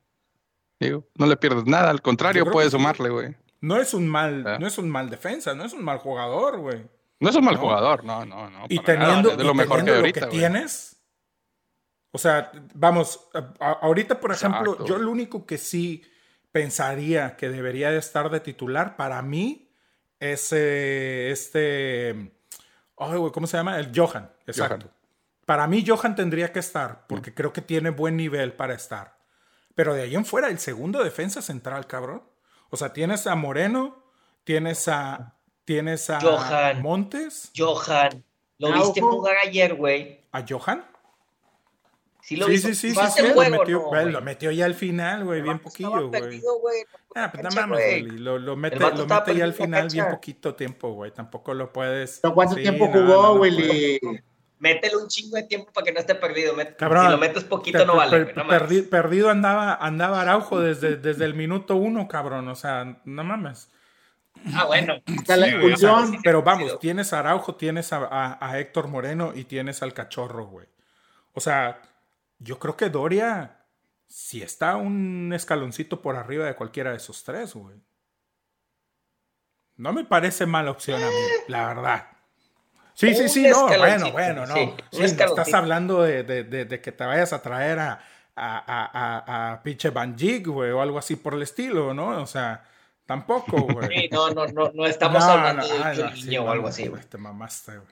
Digo, no le pierdes nada, al contrario, puede sumarle, güey. No es un mal, no es un mal defensa, no es un mal jugador, güey. No es un mal No. jugador, no, no, no. Y nada, teniendo, es de y lo mejor que hay lo ahorita, que tienes, O sea, vamos, a- ahorita, por ejemplo, Exacto. yo lo único que sí pensaría que debería de estar de titular para mí es eh, este. ay, güey, ¿Cómo se llama? El Johan. Exacto. Johan. Para mí, Johan tendría que estar, porque creo que tiene buen nivel para estar. Pero de ahí en fuera, el segundo defensa central, cabrón. O sea, tienes a Moreno, tienes a. Tienes a Johan. Montes, Johan, ¿lo Araujo. viste jugar ayer, güey? a Johan. Sí, lo Sí, sí, sí, sí, ¿Viste sí, el lo metió, no, güey, güey? lo metió ya al final, güey, bien poquillo, güey. güey. Ah, pues no güey. güey. Lo, lo mete, lo mete ya al final bien poquito tiempo, güey. Tampoco lo puedes. ¿Pero ¿Cuánto Sí, tiempo no, jugó, no, no Willy? Métele un chingo de tiempo para que no esté perdido. Met- Cabrón, si lo metes poquito, per- no vale. per- no perdi- perdido andaba, andaba Araujo desde, desde el minuto uno, cabrón. O sea, no mames. Ah, bueno. Sí, expulsión. pero vamos, tienes a Araujo, tienes a, a- a Héctor Moreno y tienes al cachorro, güey. O sea, yo creo que Doria sí está un escaloncito por arriba de cualquiera de esos tres, güey. No me parece mala opción a mí, la verdad. Sí, sí, Un sí, no, bueno, bueno, no. sí, un estás hablando de, de- de- de que te vayas a traer a, a, a, a, a pinche Dijk, güey, o algo así por el estilo, ¿no? O sea, tampoco, güey. Sí, no, no, no, no estamos No, hablando no, de un ay, no, niño sí, o no, algo así, güey. Te mamaste, güey.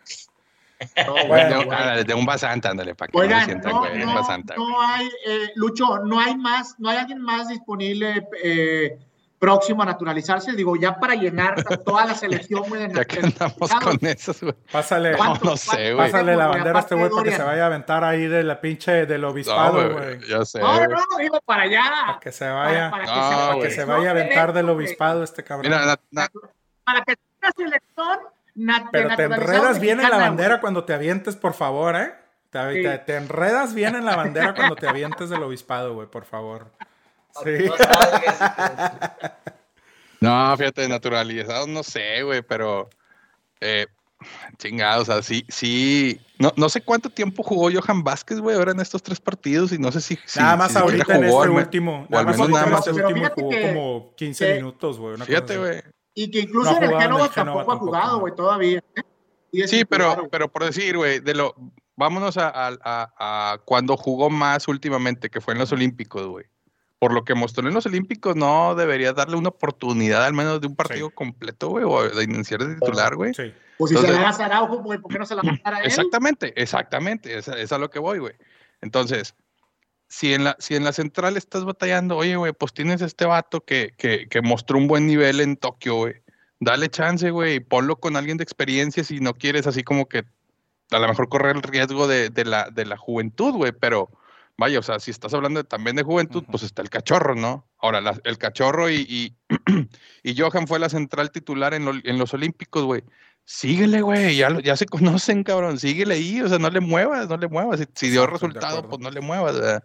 No, Bueno, güey, de, güey. ah, de un basanta, ándale, para que no Oigan, sientan, no, güey. un no, basanta, güey. no hay, eh, Lucho, no hay más, no hay alguien más disponible eh, próximo a naturalizarse. Digo, ya para llenar toda la selección, güey. Ya que andamos con esas, güey. Pásale, No, ¿Cuánto- no sé, güey. pásale la bandera a este güey para que se vaya a aventar ahí de la pinche del No, obispado, güey, güey. ya sé, No, no, no, digo, para allá. Para que se vaya, Para, para No, que, para güey. que se vaya a aventar del obispado este cabrón. Mira, na- na- Para que tenga selección nat- Pero te enredas bien en la bandera cuando te avientes, por favor, ¿eh? Te, Sí. te- te enredas bien en la bandera cuando te avientes del obispado, güey, por favor. Sí. No salgas. No, fíjate, naturalizados, no sé, güey, pero. Eh, chingado, o sea, sí, sí. No, no sé cuánto tiempo jugó Johan Vázquez, güey, ahora en estos tres partidos y no sé si. si- nada más si ahorita en jugó, este al me- último. o Nada al más nada en más. este último jugó que- como 15 que- minutos, güey. una cosa Fíjate, güey. Y que incluso No en el en Génova tampoco ha jugado, güey, todavía. ¿eh? Sí, pero, pero por decir, güey, de lo. Vámonos a, a- a- a cuando jugó más últimamente, que fue en los Olímpicos, güey. Por lo que mostró en los Olímpicos, no debería darle una oportunidad al menos de un partido completo, güey, o de iniciar de titular, güey. Sí. Pues si se la das a Araujo, güey, ¿por qué no se la a él? Exactamente, exactamente, es, es a lo que voy, güey. Entonces, si en la, si en la central estás batallando, oye, güey, pues tienes este vato que, que, que mostró un buen nivel en Tokio, güey. Dale chance, güey, y ponlo con alguien de experiencia si no quieres así como que a lo mejor correr el riesgo de, de la, de la juventud, güey, pero vaya, o sea, si estás hablando también de juventud, pues está el cachorro, ¿no? Ahora, la- el cachorro y, y, y Johan fue la central titular en, lo- en los Olímpicos, güey. Síguele, güey, ya, ya se conocen, cabrón, síguele ahí, o sea, no le muevas, no le muevas. Si, si dio resultado, pues no le muevas. ¿verdad?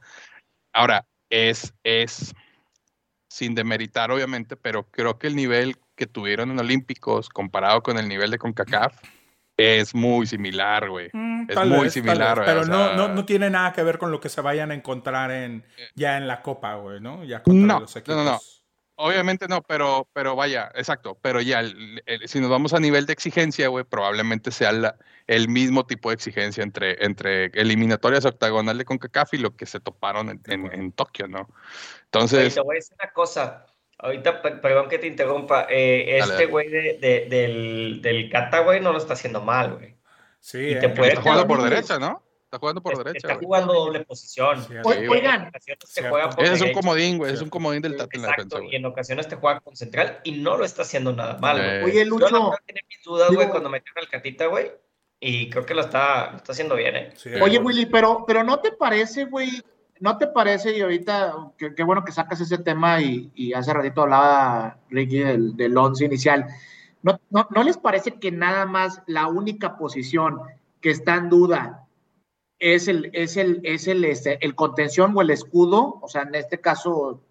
Ahora, es, es, sin demeritar, obviamente, pero creo que el nivel que tuvieron en Olímpicos comparado con el nivel de CONCACAF es muy similar, güey. Mm, Es muy similar, güey, pero o no, sea- no, no tiene nada que ver con lo que se vayan a encontrar en ya en la Copa, güey, ¿no? Ya contra No, los no, equipos. no, no. Obviamente no, pero, pero vaya, exacto. Pero ya, el- el- si nos vamos a nivel de exigencia, güey, probablemente sea la- el mismo tipo de exigencia entre, entre eliminatorias octagonal de CONCACAF y lo que se toparon en, en- en Tokio, ¿no? Oye, Entonces, te voy a decir una cosa. Ahorita, pe- perdón que te interrumpa. eh, este güey de, de- del, del Cata, güey, no lo está haciendo mal, güey. Sí, Y eh, te puede- está jugando por derecha, ¿no? Está jugando por derecha. Está güey. jugando doble posición. Sí, O-. Oigan, te juega por Ese es un derecha. comodín, güey. Es un comodín del Tata en la defensa, Exacto, y en ocasiones te juega con central y no lo está haciendo nada mal, güey. Eh, Oye, Yo Lucho, verdad tenía mis dudas, güey, cuando metieron al Catita, güey. Y creo que lo está, lo está haciendo bien, ¿eh? sí, Oye, güey. Willy, pero, pero ¿no te parece, güey? ¿No te parece, y ahorita, qué bueno que sacas ese tema y, y hace ratito hablaba Ricky del, del once inicial, ¿no, no, ¿no les parece que nada más la única posición que está en duda es el, es el, es el, este, el contención o el escudo? O sea, en este caso,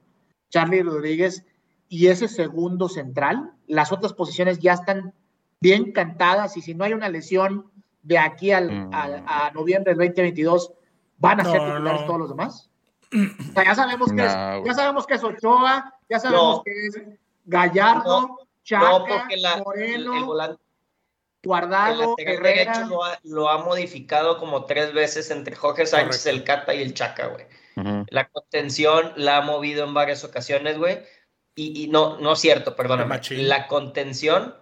Charlie Rodríguez y ese segundo central. Las otras posiciones ya están bien cantadas y si no hay una lesión de aquí al, Mm. al- a noviembre del 2022, ¿van a ser No, titulares no. todos los demás? O sea, ya sabemos que es, ya sabemos que es Ochoa, ya sabemos No. que es Gallardo, Chaca, la, Moreno. el, el volante, El Guardado, Herrera. derecho lo ha, lo ha modificado como tres veces entre Jorge Sánchez, Correcto. el Cata y el Chaca, güey. Ujú. La contención la ha movido en varias ocasiones, güey. Y, y no, no es cierto, El perdóname. La contención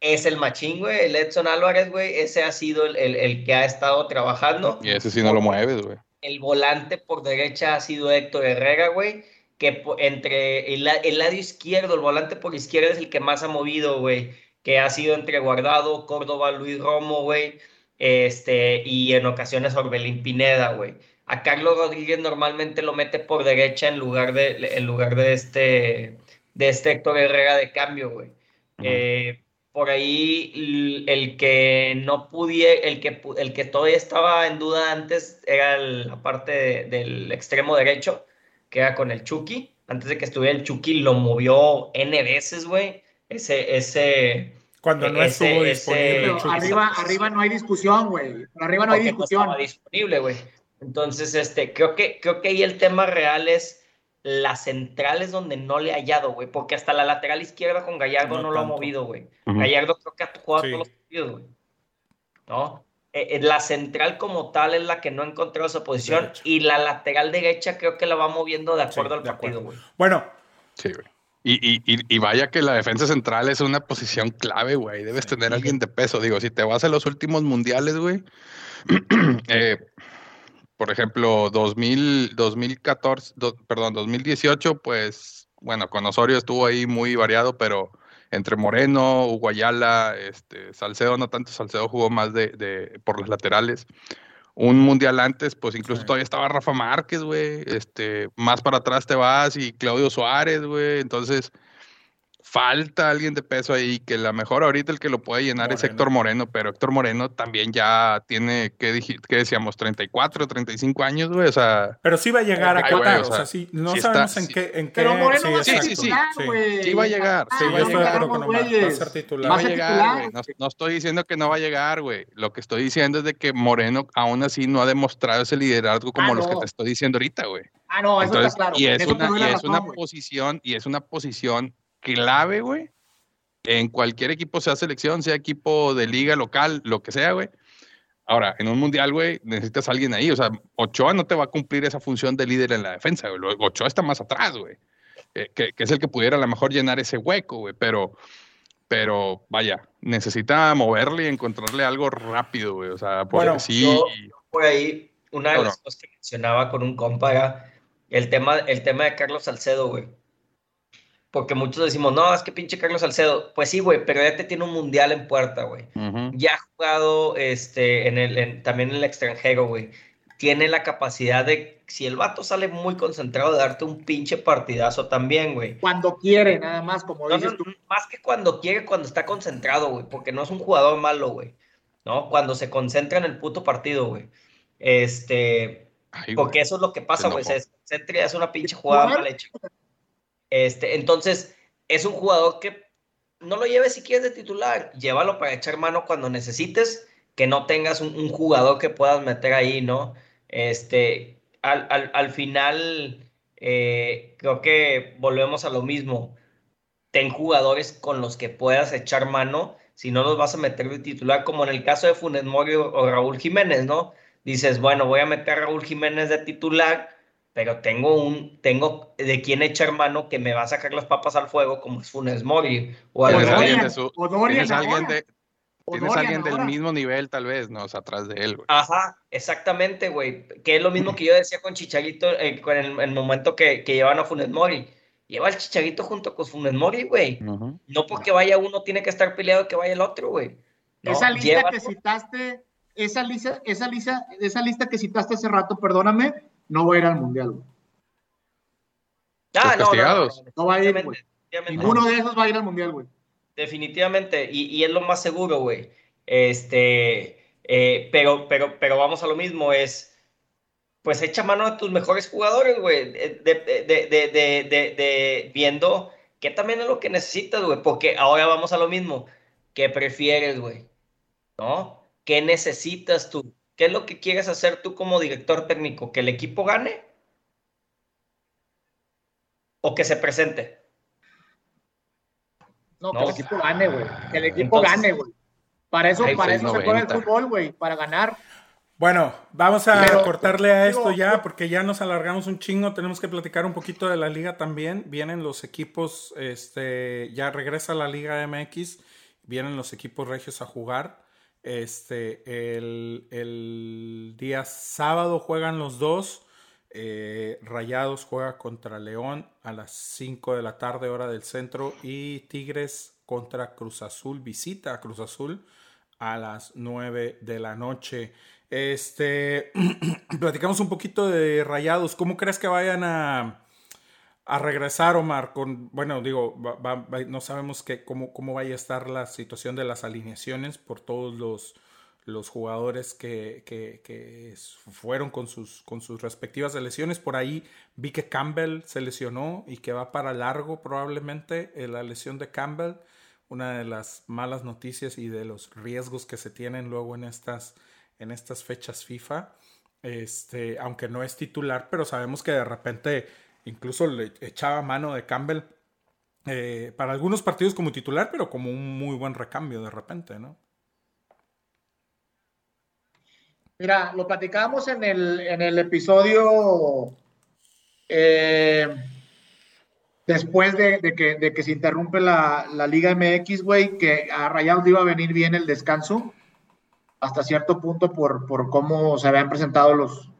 es el machín, güey. El Edson Álvarez, güey. Ese ha sido el, el- el que ha estado trabajando. Y ese sí no lo mueves, güey. El volante por derecha ha sido Héctor Herrera, güey. Que entre el, el lado izquierdo, el volante por izquierda es el que más ha movido, güey. Que ha sido entre Guardado, Córdoba, Luis Romo, güey. Este, y en ocasiones Orbelín Pineda, güey. A Carlos Rodríguez normalmente lo mete por derecha en lugar de, en lugar de este, de este Héctor Herrera de cambio, güey. Eh, por ahí el que no pudiera, el que, el que todavía estaba en duda antes era el- la parte de- del extremo derecho, que era con el Chucky. Antes de que estuviera el Chucky, lo movió N veces, güey. Ese, ese, Cuando no Ese- estuvo ese- disponible. Pero Chucky. arriba, arriba no hay discusión, güey. Arriba no hay discusión. estaba disponible, güey. Entonces, este, creo que, creo que ahí el tema real es las centrales donde no le ha hallado, güey, porque hasta la lateral izquierda con Gallardo No no, lo ha movido, güey. Gallardo creo que ha jugado Sí. todos los partidos, güey. ¿No? Eh, eh, la central como tal es la que no ha encontrado esa posición Derecha. y la lateral derecha creo que la va moviendo de acuerdo Sí, al de partido, acuerdo. güey. Bueno, Sí, güey. Y, y, y, vaya que la defensa central es una posición clave, güey. Debes tener a alguien de peso. Digo, si te vas a los últimos mundiales, güey. eh, por ejemplo, 2000, 2014, do- perdón, 2018, pues, bueno, con Osorio estuvo ahí muy variado, pero entre Moreno, Uguayala, este, Salcedo, no tanto, Salcedo jugó más de, de por las laterales. Un mundial antes, pues incluso Sí. todavía estaba Rafa Márquez, güey. Este, más para atrás te vas y Claudio Suárez, güey. Entonces, falta alguien de peso ahí, que la mejor ahorita el que lo puede llenar es Moreno. Héctor Moreno, pero Héctor Moreno también ya tiene, ¿qué, qué decíamos? 34, 35 años, güey. O sea, pero sí va a llegar a Ay, güey, Qatar. o o sea, sí, no sí sabemos está- en sí. qué. En qué Pero Moreno sí, va a ser sí, exacto, sí, titular, sí. güey. Sí va a llegar, Sí, va a estoy de llegar, acuerdo con Omar. Va a ser titular. va a llegar, güey. No, no estoy diciendo que no va a llegar, güey. Lo que estoy diciendo es de que Moreno aún así no ha demostrado ese liderazgo como Ah, los que no. te estoy diciendo ahorita, güey. Ah, no, eso Entonces, está claro. y es eso una, y es razón, una posición, y es una posición clave, güey. En cualquier equipo, sea selección, sea equipo de liga local, lo que sea, güey. Ahora, en un mundial, güey, necesitas a alguien ahí. O sea, Ochoa no te va a cumplir esa función de líder en la defensa, güey. Ochoa está más atrás, güey. Eh, que, que es el que pudiera a lo mejor llenar ese hueco, güey. Pero, pero vaya, necesita moverle y encontrarle algo rápido, güey. O sea, porque Bueno, sí. yo- Por ahí, una de las cosas que mencionaba con un compa era el tema, el tema de Carlos Salcedo, güey. Porque muchos decimos, no, es que pinche Carlos Salcedo. Pues sí, güey, pero ya te tiene un mundial en puerta, güey. Ya ha jugado este, en el, en- también en el extranjero, güey. Tiene la capacidad de, si el vato sale muy concentrado, de darte un pinche partidazo también, güey. Cuando quiere, nada más, como No, dices no, tú. más que cuando quiere, cuando está concentrado, güey, porque no es un jugador malo, güey. ¿No? Cuando se concentra en el puto partido, güey. Este, Ay, güey. porque eso es lo que pasa, güey. Se desconcentra y hace una pinche jugada mal hecha. Este, entonces, es un jugador que no lo lleves si quieres de titular. Llévalo para echar mano cuando necesites, que no tengas un, jugador que puedas meter ahí, ¿no? Este, al, al- al final, eh, creo que volvemos a lo mismo. Ten jugadores con los que puedas echar mano, si no los vas a meter de titular, como en el caso de Funes Mori o, o Raúl Jiménez, ¿no? Dices, bueno, voy a meter a Raúl Jiménez de titular, pero tengo un, tengo de quién echar mano que me va a sacar las papas al fuego, como es Funes Mori o algo alguien, así. de su- o Dorian tienes alguien, ahora. de- O tienes Dorian alguien del mismo nivel, tal vez, no, o sea, atrás de él, güey. Ajá, exactamente, güey. Que es lo mismo que yo decía con Chicharito eh, con el, el momento que, que llevan a Funes Mori. Lleva el Chicharito junto con Funes Mori, güey. No porque vaya uno tiene que estar peleado que vaya el otro, güey. No, Esa lista llévalo. que citaste, esa lista, esa lista, esa lista que citaste hace rato, perdóname, no va a ir al mundial, güey. Ah, castigados. No va a ir, güey. Ninguno de esos va a ir al mundial, güey. Definitivamente, y, y es lo más seguro, güey. Este, eh, pero, pero, pero vamos a lo mismo, es, pues echa mano a tus mejores jugadores, güey, de, de, de, de, de, de- de- viendo qué también es lo que necesitas, güey, porque ahora vamos a lo mismo, ¿qué prefieres, güey? ¿No? ¿Qué necesitas tú? ¿Qué es lo que quieres hacer tú como director técnico? ¿Que el equipo gane? ¿O que se presente? No, que No. el equipo gane, güey. Que el equipo Entonces- gane, güey. Para eso, para eso se juega el 6.90. fútbol, güey, para ganar. Bueno, vamos a Pero- cortarle a esto ya porque ya nos alargamos un chingo. Tenemos que platicar un poquito de la liga también. Vienen los equipos, este, ya regresa la Liga MX. Vienen los equipos regios a jugar. Este, el, el día sábado juegan los dos. Eh, Rayados juega contra León a las 5 de la tarde, hora del centro. Y Tigres contra Cruz Azul. Visita a Cruz Azul a las 9 de la noche. Este, platicamos un poquito de Rayados. ¿Cómo crees que vayan a, a regresar, Omar? Con, bueno, digo, no sabemos que, cómo, cómo vaya a estar la situación de las alineaciones por todos los, los jugadores que, que- que fueron con sus, con sus respectivas lesiones. Por ahí vi que Campbell se lesionó y que va para largo probablemente eh, la lesión de Campbell. Una de las malas noticias y de los riesgos que se tienen luego en estas, en estas fechas FIFA. Este, aunque no es titular, pero sabemos que de repente incluso le echaba mano de Campbell eh, para algunos partidos como titular, pero como un muy buen recambio de repente, ¿no? Mira, lo platicábamos en el, en el episodio eh, después de, que, de que se interrumpe la, la Liga MX, güey, que a Rayados iba a venir bien el descanso hasta cierto punto por, por cómo se habían presentado los...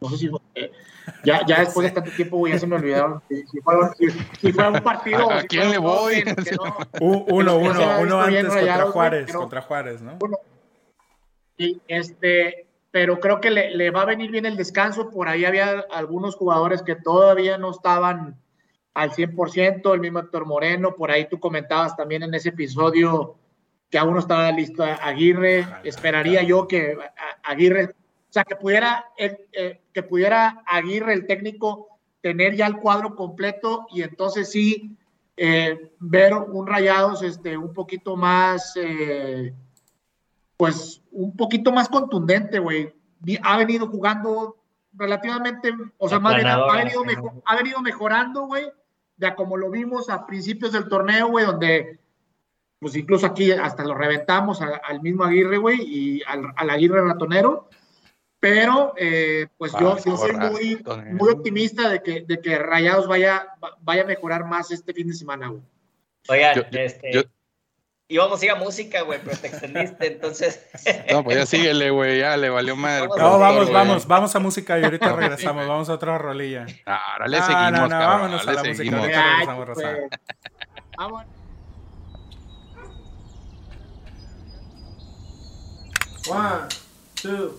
No sé si... eh, ya, ya después de tanto tiempo, güey, ya se me olvidaron si, si fue, si- si fue un partido... ¿A quién le voy? que- que no. U- uno, uno, uno antes contra Juárez, pero- contra Juárez, ¿no? Bueno, y este, pero creo que le, le va a venir bien el descanso. Por ahí había algunos jugadores que todavía no estaban al 100%, el mismo Héctor Moreno. Por ahí tú comentabas también en ese episodio que aún no estaba listo Aguirre. Esperaría yo que Aguirre, o sea, que pudiera, el- eh, que pudiera Aguirre, el técnico, tener ya el cuadro completo y entonces sí eh, ver un Rayados este, un poquito más. eh, pues un poquito más contundente, güey. Ha venido jugando relativamente, o sea, más bien, ha, venido ¿no? mejo- ha venido mejorando, güey, ya como lo vimos a principios del torneo, güey, donde, pues incluso aquí hasta lo reventamos al mismo Aguirre, güey, y al, al Aguirre ratonero. Pero, eh, pues yo, yo soy muy, optimista de que, de que Rayados vaya, vaya a mejorar más este fin de semana, güey. Oigan, Yo- este, yo- íbamos a ir a música, güey, pero te extendiste, entonces. No, pues ya síguele, güey, ya le valió madre. Vamos No, vamos, vamos, vamos a música y ahorita regresamos, vamos a otra rolilla. Ahora le No, seguimos, no, no, cabrón, vámonos a la música. seguimos. Ahorita Ay, regresamos, Rosa. vamos. One, two,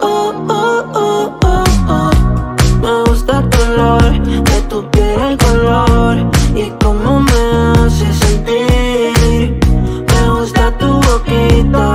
Uh, uh, uh, uh, uh. Me gusta tu olor, de tu el color y cómo me hace sentir. Me gusta tu boquita,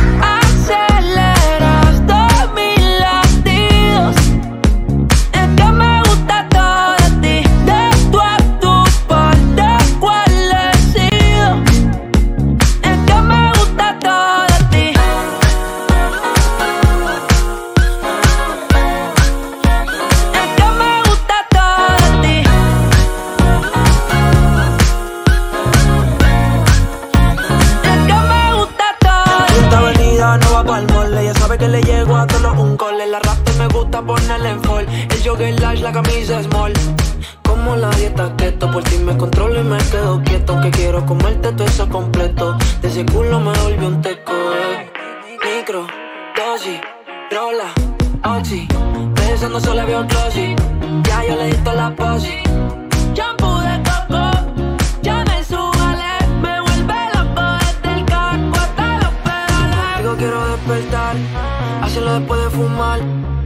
La camisa small. Como la dieta keto, por ti me controlo y me quedo quieto. Que quiero comerte todo eso completo. De ese culo me volvió un teco. Eh. Micro, dosis, rola, oxi. Pensando solo veo un glossy. Ya yo le di la posi. Shampoo de coco, ya me subale. Me vuelve loco desde el caco hasta los pedales. Digo, quiero despertar, hacerlo después de fumar.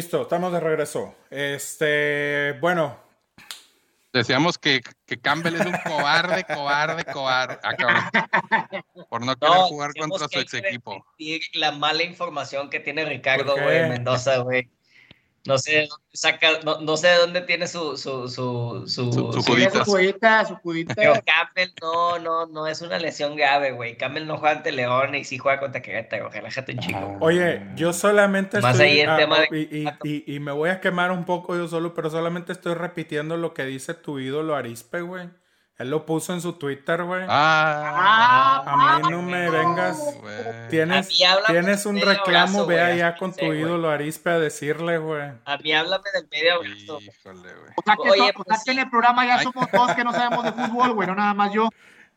Listo, estamos de regreso. Este, bueno, Decíamos que, que Campbell es un cobarde, cobarde, cobarde. Ah. Por no querer No, jugar contra que su ex equipo. La mala información que tiene Ricardo, güey, Mendoza, güey. No sé, de dónde saca, no, no sé de dónde tiene su, su, su, su, Su- su su- Juditas. su judita. Pero Campbell no, no, no es una lesión grave, güey. Campbell no juega ante León y sí juega contra Querétaro. Relájate un chico. oye, yo solamente Más estoy ahí el ah, tema oh, de- y, y- y- y me voy a quemar un poco yo solo, pero solamente estoy repitiendo lo que dice tu ídolo Arispe, güey. Él lo puso en su Twitter, güey. Ah, A mí no me vengas. güey. Tienes, A mí háblame tienes un reclamo, abrazo, ve allá con tu ídolo Arispe a decirle, güey. A mí háblame del medio abrazo. Híjole, güey. O sea que, Oye, so- o pues sea que en el programa ya somos dos que no sabemos de fútbol, güey, no nada más yo.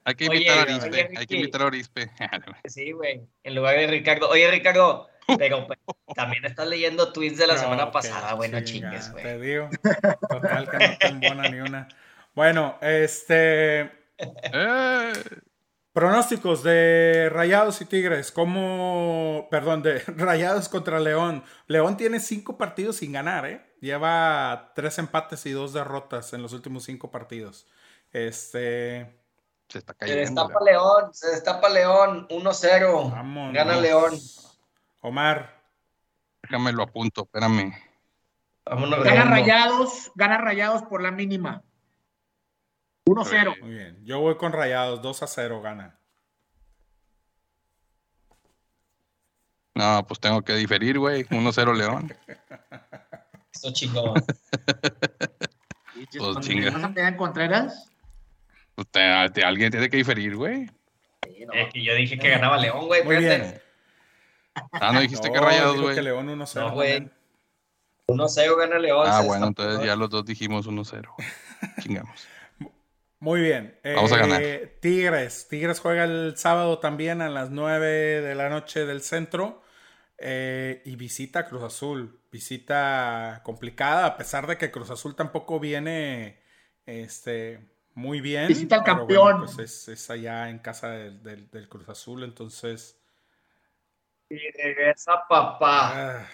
Hay que Oye, invitar a oye, Arispe. Hay que invitar a Arispe. Sí, güey. En lugar de Ricardo. Oye, Ricardo, pero pues, también estás leyendo tweets de la No, semana pasada, güey. No chingues, güey. Te digo. Total que no te embona ni una. Bueno, este. Pronósticos de Rayados y Tigres. ¿Cómo. Perdón, de Rayados contra León. León tiene cinco partidos sin ganar, ¿eh? Lleva tres empates y dos derrotas en los últimos cinco partidos. Este. se está Se cayendo. destapa León, se destapa León, 1-0. Vámonos. Gana León. Omar. Déjame lo apunto, espérame. Vámonos, Gana León. rayados, gana rayados por la mínima. 1-0. Muy bien. Yo voy con Rayados. 2 a 0 gana. No, pues tengo que diferir, güey. 1-0 León. Eso chingón. Pues chinga. ¿Vas a pelear en Contreras? Pues te- te- alguien tiene que diferir, güey. Es que yo dije que ganaba León, güey. Muy espérate. bien. Ah, no dijiste que No, rayados, dijo güey. que León 1 0. No, güey. 1-0 gana León. Ah, bueno, entonces ya los dos dijimos 1-0. Chingamos. Muy bien. Vamos a Eh, ganar. Tigres. Tigres juega el sábado también a las 9 de la noche del centro. eh, y visita Cruz Azul. Visita complicada, a pesar de que Cruz Azul tampoco viene este, muy bien. Visita al campeón. pues es, es allá en casa del, del- del Cruz Azul, entonces. Y regresa papá. ah.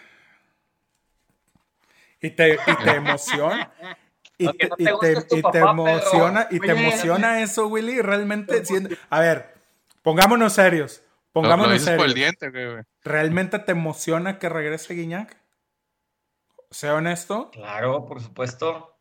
Y te, y te emociona. Y te, no y te y papá, emociona, y te Oye, emociona eso, Willy, realmente siendo- A ver, pongámonos serios. Lo, lo Pongámonos dices por el serios. diente, güey, güey. ¿Realmente te emociona que regrese Guiñac? Sea honesto. Claro, por supuesto.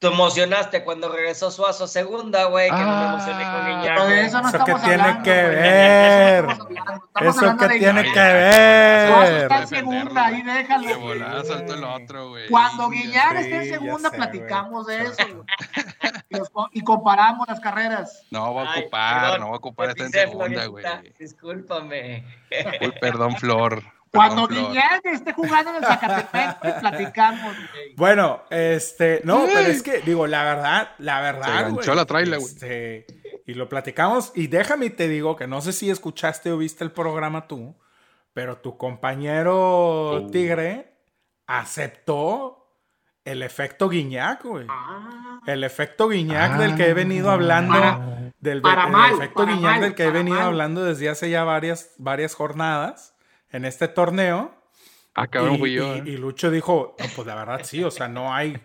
Te emocionaste cuando regresó Suazo segunda, güey, que no me Ah, emocioné con Pero Guiñac. de eso no Eso que tiene hablando, que ver. Estamos hablando- estamos Eso hablando que de tiene que Suazo ver. está en segunda, ahí déjalo. De volada saltó el otro, güey. Cuando Sí, Guiñac sí, esté en segunda, sé, platicamos de eso. Y, comparamos las carreras. No va a Ay, ocupar, perdón, no va a ocupar esta en segunda, güey. Discúlpame. Uy, perdón, Flor. Cuando Perdón. Guiñac esté jugando en el Zacatepec, güey, platicamos. güey. Bueno, este, no, pero es que, digo, la verdad, la Se verdad, ganchó güey, la trailer, güey. este, y lo platicamos, y déjame y te digo que no sé si escuchaste o viste el programa tú, pero tu compañero Uh. Tigre aceptó el efecto Guiñac, güey. Ah, El efecto Guiñac del que he venido hablando, del, para del mal, efecto Guiñac mal, del que he venido mal. hablando desde hace ya varias, varias jornadas en este torneo. Ah, y, fui yo. Y, Lucho dijo, no, pues la verdad sí, o sea, no hay,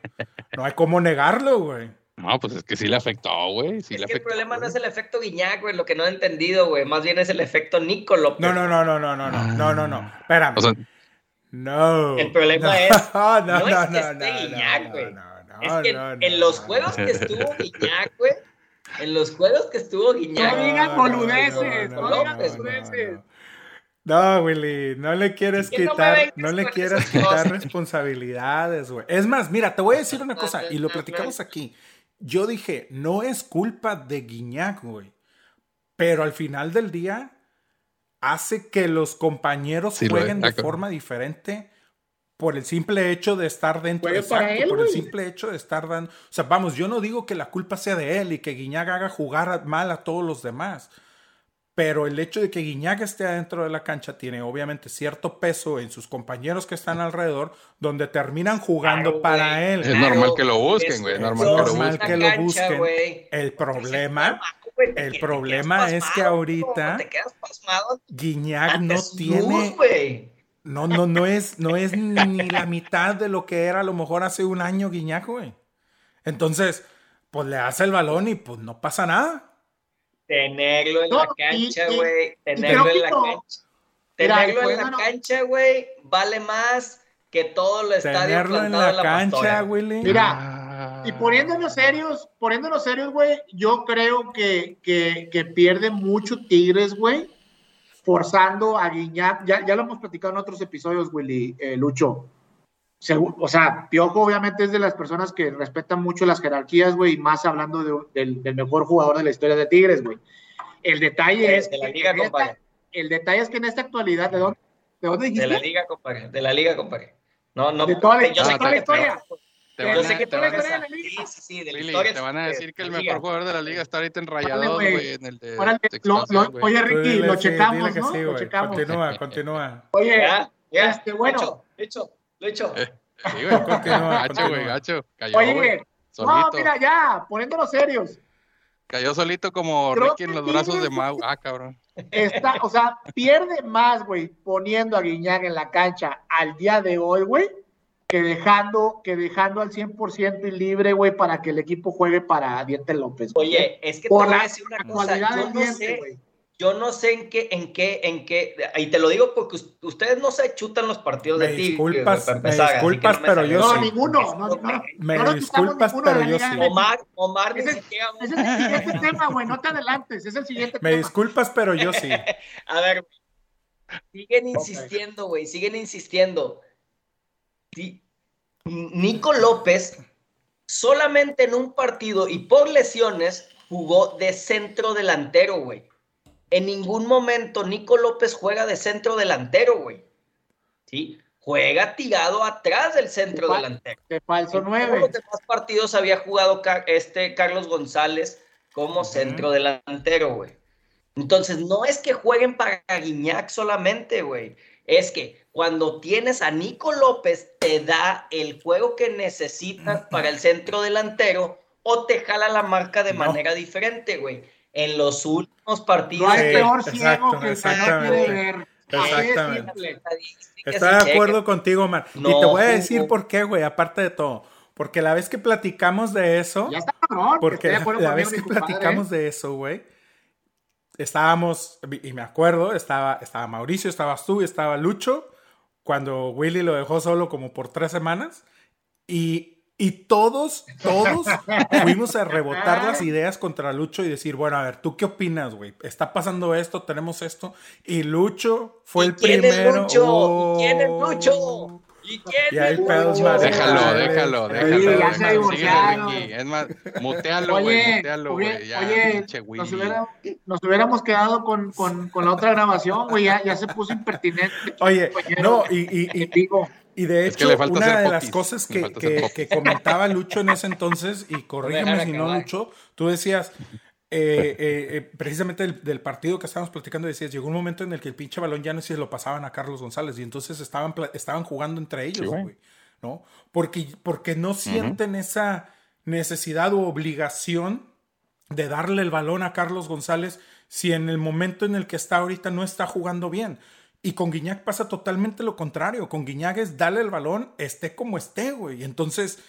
no hay cómo negarlo, güey. No, pues es que sí le afectó, güey. Es que el problema no es el efecto Guiñac, güey, lo que no he entendido, güey. Más bien es el efecto Nico López. No, no, no, no, no, no, no, no, no. Espérame. No. El problema no, es. No, no, no, es que no, esté Guiñac, es que en, los juegos que estuvo Guiñac, güey. En los juegos que estuvo Guiñac. No digas boludeces, no digas boludeces. No, Willy, no le quieres ¿Por qué no me quitar, no le esas quitar responsabilidades, güey. Es más, mira, te voy a decir una cosa, y lo platicamos aquí. Yo dije, no es culpa de Guiñac, güey. Pero al final del día, hace que los compañeros Sí, jueguen de forma diferente por el simple hecho de estar dentro para exacto, él, por el simple hecho de estar dando. O sea, vamos, yo no digo que la culpa sea de él y que Guiñac haga jugar mal a todos los demás. Pero el hecho de que Guiñac esté adentro de la cancha tiene obviamente cierto peso en sus compañeros que están alrededor, donde terminan jugando Claro, para él. Es normal que lo busquen, güey, Es normal que lo normal busquen. que lo busquen. El problema, el problema es que ahorita. Guiñac no tiene, luz, no, no, no es, no es ni la mitad de lo que era a lo mejor hace un año Guiñac, güey. Entonces, pues le hace el balón y pues no pasa nada. Tenerlo en No, la cancha, güey. Tenerlo en la no. cancha. Mira, Tenerlo en la no. cancha, güey, vale más que todo el estadio Tenerlo en la cancha. Willy. Mira, Ah. Y poniéndonos serios, poniéndonos serios, güey, yo creo que, que, que pierde mucho Tigres, güey, forzando a Guiñac. Ya, ya lo hemos platicado en otros episodios, Willy, eh, Lucho. O sea, Piojo obviamente es de las personas que respetan mucho las jerarquías, güey, y más hablando de- del, del mejor jugador de la historia de Tigres, güey. El detalle De- es de la que liga, en esta- compadre. el detalle es que en esta actualidad, ¿de dónde, de dónde De dijiste? la liga, compadre. De la liga, compadre. No, no. De toda la- yo de sé toda la historia. Te Yo van a- sé que te tú van a- de Sí, liga. sí, sí, de la Willy, historia. te van a de decir que el mejor liga. jugador de la liga está ahorita en Rayados, Órale, güey. en el de, Órale, de lo- expansión, lo- güey. oye, Ricky, dile, lo checamos, dile que ¿no? sí, Lo güey. checamos. Continúa, continúa. Oye, Ya, ya. Este, bueno. Hecho, lo hecho. Eh, Sí, güey. Continúa, Gacho, güey, gacho. Cayó, güey. oye, no, mira, ya, poniéndonos serios. Cayó solito como Creo Ricky en los brazos de Mau. Ah, cabrón. Está, o sea, pierde más, güey, poniendo a Guiñac en la cancha al día de hoy, güey, que dejando, que dejando al 100% y libre, güey, para que el equipo juegue para Diente López. Oye, es que te por voy a la decir una cosa. cualidad Yo del no diente, sé, güey. Yo no sé en qué, en qué, en qué, y te lo digo porque us- ustedes no se chutan los partidos Me de Tigres. disculpas, me disculpas, no me pero yo No, sí. ninguno, no, no, no. Me no disculpas, pero yo sí. Omar, Omar siquiera. ese es el siguiente tema, güey, no te adelantes, es el siguiente Me tema. disculpas, pero yo sí. A ver, siguen insistiendo, güey, siguen insistiendo. Sí. Nico López solamente en un partido y por lesiones jugó de centro delantero, güey. En ningún momento Nico López juega de centro delantero, güey. ¿Sí? Juega tirado atrás del centro delantero. De falso En todos nueve. los demás partidos había jugado este Carlos González como centro delantero, güey. Entonces, no es que jueguen para Guiñac solamente, güey. Es que cuando tienes a Nico López, te da el juego que necesitas para el centro delantero o te jala la marca de No. manera diferente, güey. En los últimos partidos. No hay peor exacto, ciego que el que no exactamente. quiere ver. Exactamente. y de acuerdo contigo, man. y No te voy a jugó. decir por qué, güey, aparte de todo. Porque la vez que platicamos de eso, Ya está cabrón. porque la, la vez que platicamos de eso, güey, estábamos, y me acuerdo, estaba, estaba Mauricio, estabas tú, estaba Lucho, cuando Willy lo dejó solo como por tres semanas, y, y todos, todos fuimos a rebotar las ideas contra Lucho y decir, bueno, a ver, ¿tú qué opinas, güey? Está pasando esto, tenemos esto, y Lucho fue ¿Y el quién es primero. Lucho? ¿Y quién es Oh. Lucho? ¿Y quién Y hay es pedos. Déjalo, déjalo, sí, déjalo. ya se divorciaron. Ricky. Es más, mutealo, güey, Oye, mutealo, oye, güey. Ya, oye, pinche nos, Willy. hubiera- nos hubiéramos quedado con, con, con la otra grabación, güey, ya, ya se puso impertinente. Oye, no, y, y, y, Digo, Y de Es que hecho, le falta una de las cosas que, que- que comentaba Lucho en ese entonces, y corrígeme si no. Lucho, tú decías, eh, eh, precisamente del, del partido que estábamos platicando, decías, llegó un momento en el que el pinche balón ya no se lo pasaban a Carlos González, y entonces estaban, estaban jugando entre ellos, Sí, güey. güey, ¿no? Porque, porque no sienten esa necesidad o obligación de darle el balón a Carlos González si en el momento en el que está ahorita no está jugando bien. Y con Guiñac pasa totalmente lo contrario. Con Guiñac es darle el balón, esté como esté, güey. Entonces,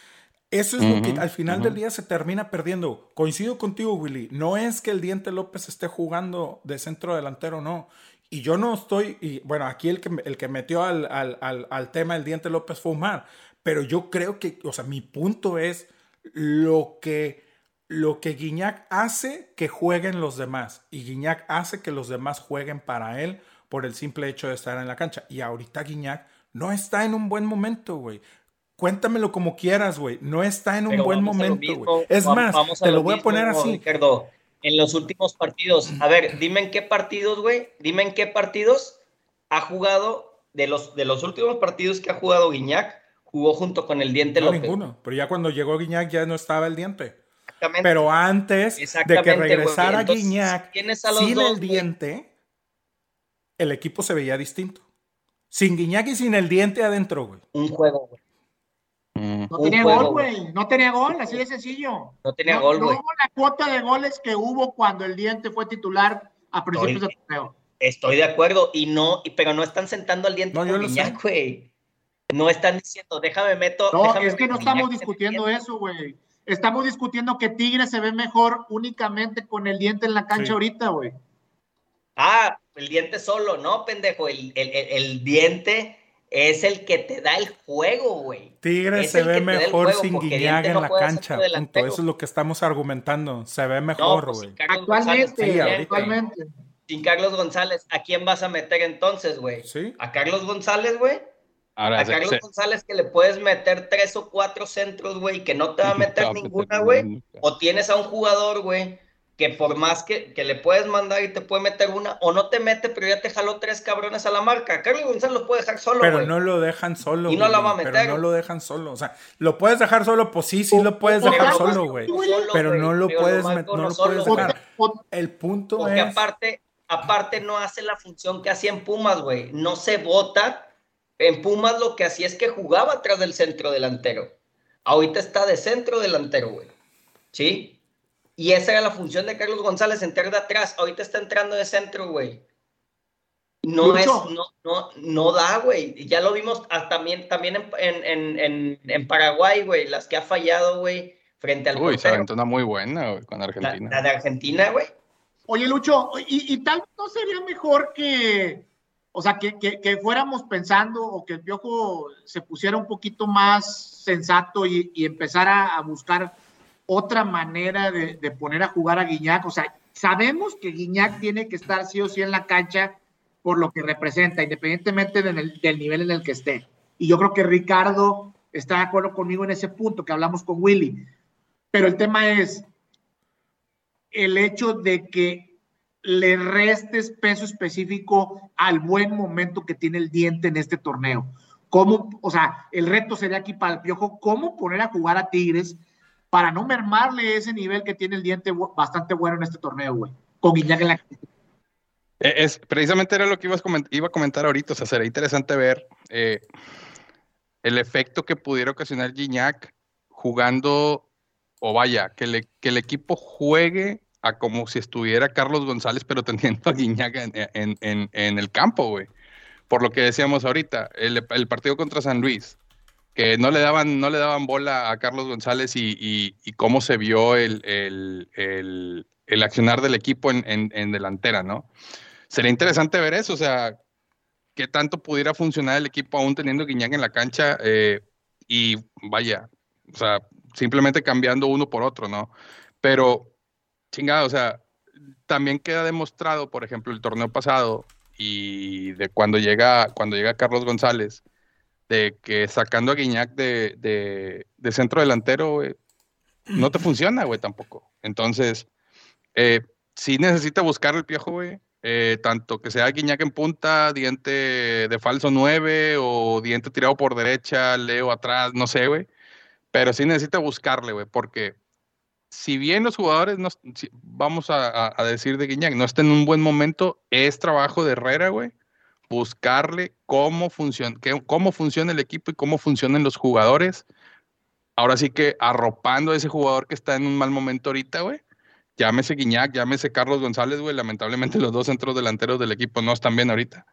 eso es lo que al final del día se termina perdiendo. Coincido contigo, Willy. No es que el Diente López esté jugando de centro delantero, no. Y yo no estoy, y bueno, aquí el que, el que metió al, al, al, al tema del Diente López fue Omar. Pero yo creo que, o sea, mi punto es lo que, lo que Guiñac hace que jueguen los demás. Y Guiñac hace que los demás jueguen para él por el simple hecho de estar en la cancha. Y ahorita Guiñac no está en un buen momento, güey. Cuéntamelo como quieras, güey. No está en un Pero buen momento, güey. Es más, vamos te lo lo voy a poner así. Ricardo, en los últimos partidos, a ver, dime en qué partidos, güey, dime en qué partidos ha jugado, de los, de los últimos partidos que ha jugado Guiñac, jugó junto con el Diente No, López. ninguno. Pero ya cuando llegó Guiñac ya no estaba el diente. Exactamente. Pero antes de que regresara Entonces, Guiñac tienes a los sin dos, el güey. diente, el equipo se veía distinto. Sin Guiñac y sin el diente adentro, güey. Un juego, güey. Mm. No tenía juego, gol, güey. No tenía gol, así de sencillo. No tenía no, gol, no güey. hubo la cuota de goles que hubo cuando el Diente fue titular a principios Estoy- del torneo. Estoy de acuerdo, y no, y- pero no están sentando al diente No, yo con Guiñac, güey. No están diciendo, déjame meto. No, déjame es que no estamos discutiendo eso, güey. Estamos discutiendo que Tigres se ve mejor únicamente con el Diente en la cancha Sí. ahorita, güey. Ah, el diente solo, no, pendejo. El, el- el- el diente es el que te da el juego, güey. Tigres Es se ve mejor sin Diente en no la cancha. Punto. Eso es lo que estamos argumentando. Se ve No, mejor, pues, güey. Actualmente, Sí, actualmente. Sin Carlos González, ¿a quién vas a meter entonces, güey? Sí. ¿A Carlos González, güey? Ahora, A se- Carlos se- González que le puedes meter tres o cuatro centros, güey, que no te va a meter meter ninguna, güey. O tienes a un jugador, güey, que por más que, que le puedes mandar y te puede meter una, o no te mete, pero ya te jaló tres cabrones a la marca. Carlos González lo puede dejar solo, Pero no lo dejan solo. Y no la va a Pero meter. no lo dejan solo. O sea, lo puedes dejar solo, pues sí, sí lo puedes dejar solo, güey. Pero no lo pero puedes, no no lo solo, puedes dejar. El punto Porque es. aparte, aparte no hace la función que hacía en Pumas, güey. No se bota. En Pumas lo que hacía es que jugaba atrás del centro delantero. Ahorita está de centro delantero, güey. ¿Sí? Y esa era la función de Carlos González, entrar de atrás. Ahorita está entrando de centro, güey. No Lucho. es, no, no, no da, güey. Ya lo vimos ah, también, también en, en, en, Paraguay, güey. Las que ha fallado, güey, frente al Uy, se portero. aventó una muy buena, güey, con La, Argentina. la de Argentina, güey. Oye, Lucho, y, y tal vez no sería mejor que, o sea, que, que- que fuéramos pensando o que el Piojo se pusiera un poquito más sensato y, y empezara a buscar otra manera de, poner a jugar a Guiñac. O sea, sabemos que Guiñac tiene que estar sí o sí en la cancha por lo que representa, independientemente del, del nivel en el que esté. Y yo creo que Ricardo está de acuerdo conmigo en ese punto que hablamos con Willy. Pero el tema es, el hecho de que le restes peso específico al buen momento que tiene el diente en este torneo. ¿Cómo, o sea, el reto sería aquí para el Piojo, cómo poner a jugar a Tigres para no mermarle ese nivel que tiene el diente bastante bueno en este torneo, güey. Con Guiñac en la Eh, Es, precisamente era lo que ibas iba a comentar ahorita. O sea, será interesante ver eh, el efecto que pudiera ocasionar Gignac jugando, o vaya, que, le- que el equipo juegue a como si estuviera Carlos González, pero teniendo a Gignac en, en- el campo, güey. Por lo que decíamos ahorita, el partido contra San Luis, que no le daban, no le daban bola a Carlos González y, y- cómo se vio el, el- el- accionar del equipo en, en- en delantera, ¿no? Sería interesante ver eso, o sea, qué tanto pudiera funcionar el equipo aún teniendo Guiñac en la cancha eh, y vaya, o sea, simplemente cambiando uno por otro, ¿no? Pero, chingada, o sea, también queda demostrado, por ejemplo, el torneo pasado y de cuando llega, cuando llega Carlos González, de que sacando a Guiñac de, de- de centro delantero, güey, no te funciona, güey, tampoco. Entonces, eh, sí necesita buscar el piojo, güey. eh, tanto que sea Guiñac en punta, diente de falso 9 o diente tirado por derecha, Leo atrás, no sé, güey. Pero sí necesita buscarle, güey, porque si bien los jugadores, no, si- vamos a decir de Guiñac, no está en un buen momento, es trabajo de Herrera, güey, buscarle cómo funciona, cómo funciona el equipo y cómo funcionan los jugadores. Ahora sí que arropando a ese jugador que está en un mal momento ahorita, güey. Llámese Guiñac, llámese Carlos González, güey. Lamentablemente los dos centros delanteros del equipo no están bien ahorita.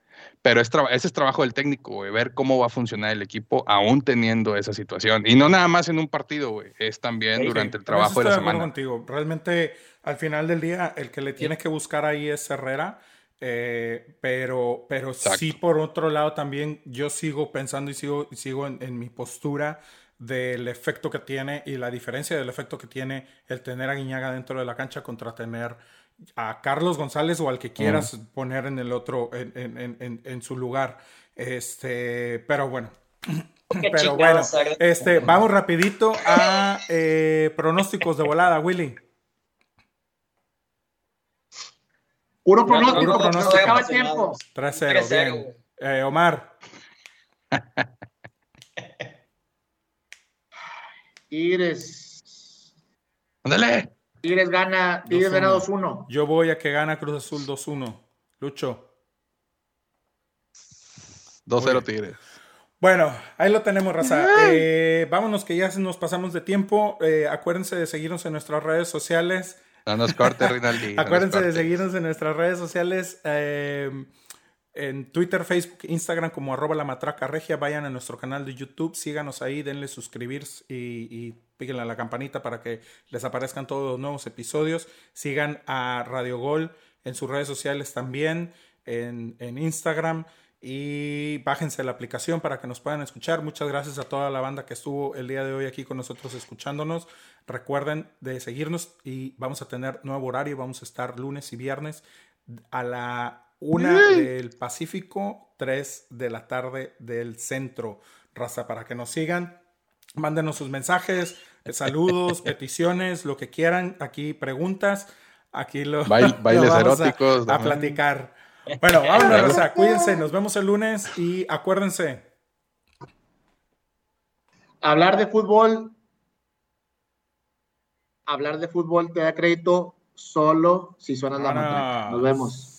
Pero es ese es trabajo del técnico, güey, ver cómo va a funcionar el equipo aún teniendo esa situación. Y no nada más en un partido, güey, es también Sí, durante el trabajo de la semana. contigo. Realmente, al final del día, el que le tienes que buscar ahí es Herrera. Eh, pero pero Exacto. sí, por otro lado, también yo sigo pensando y sigo, y sigo en, en mi postura del efecto que tiene y la diferencia del efecto que tiene el tener a Guiñaga dentro de la cancha contra tener a Carlos González o al que quieras poner en el otro, en, en- en- en- en su lugar. Este, pero bueno, ¿Qué pero bueno, este, vamos rapidito a eh, pronósticos de volada, Willy. Puro pronóstico, puro pronóstico. se acaba el tiempo. 3-0, 3-0, bien. Eh, Omar, Tigres. ¡Ándale! Tigres gana, Tigres 2-1. gana 2-1. yo voy a que gana Cruz Azul 2-1. Lucho. 2-0 Tigres. Bueno, ahí lo tenemos, raza. Eh, vámonos que ya nos pasamos de tiempo. Eh, acuérdense de seguirnos en nuestras redes sociales. No nos corte, Rinaldi. no Acuérdense de seguirnos en nuestras redes sociales. eh, en Twitter, Facebook, Instagram como arroba la matraca regia. Vayan a nuestro canal de YouTube, síganos ahí, denle suscribir y, y píquenle a la campanita para que les aparezcan todos los nuevos episodios. Sigan a Radio Gol en sus redes sociales también, en, en Instagram. Y bájense la aplicación para que nos puedan escuchar. Muchas gracias a toda la banda que estuvo el día de hoy aquí con nosotros escuchándonos. Recuerden de seguirnos y vamos a tener nuevo horario. Vamos a estar lunes y viernes a la una del Pacífico, 3 de la tarde del centro. Raza, para que nos sigan, mándenos sus mensajes, saludos, peticiones, lo que quieran. Aquí preguntas. Aquí lo, Bail- lo bailes vamos eróticos, A, platicar. Bueno, vámonos, raza. Cuídense. Nos vemos el lunes y acuérdense. Hablar de fútbol. Hablar de fútbol te da crédito solo si suenas la matraca. Nos vemos.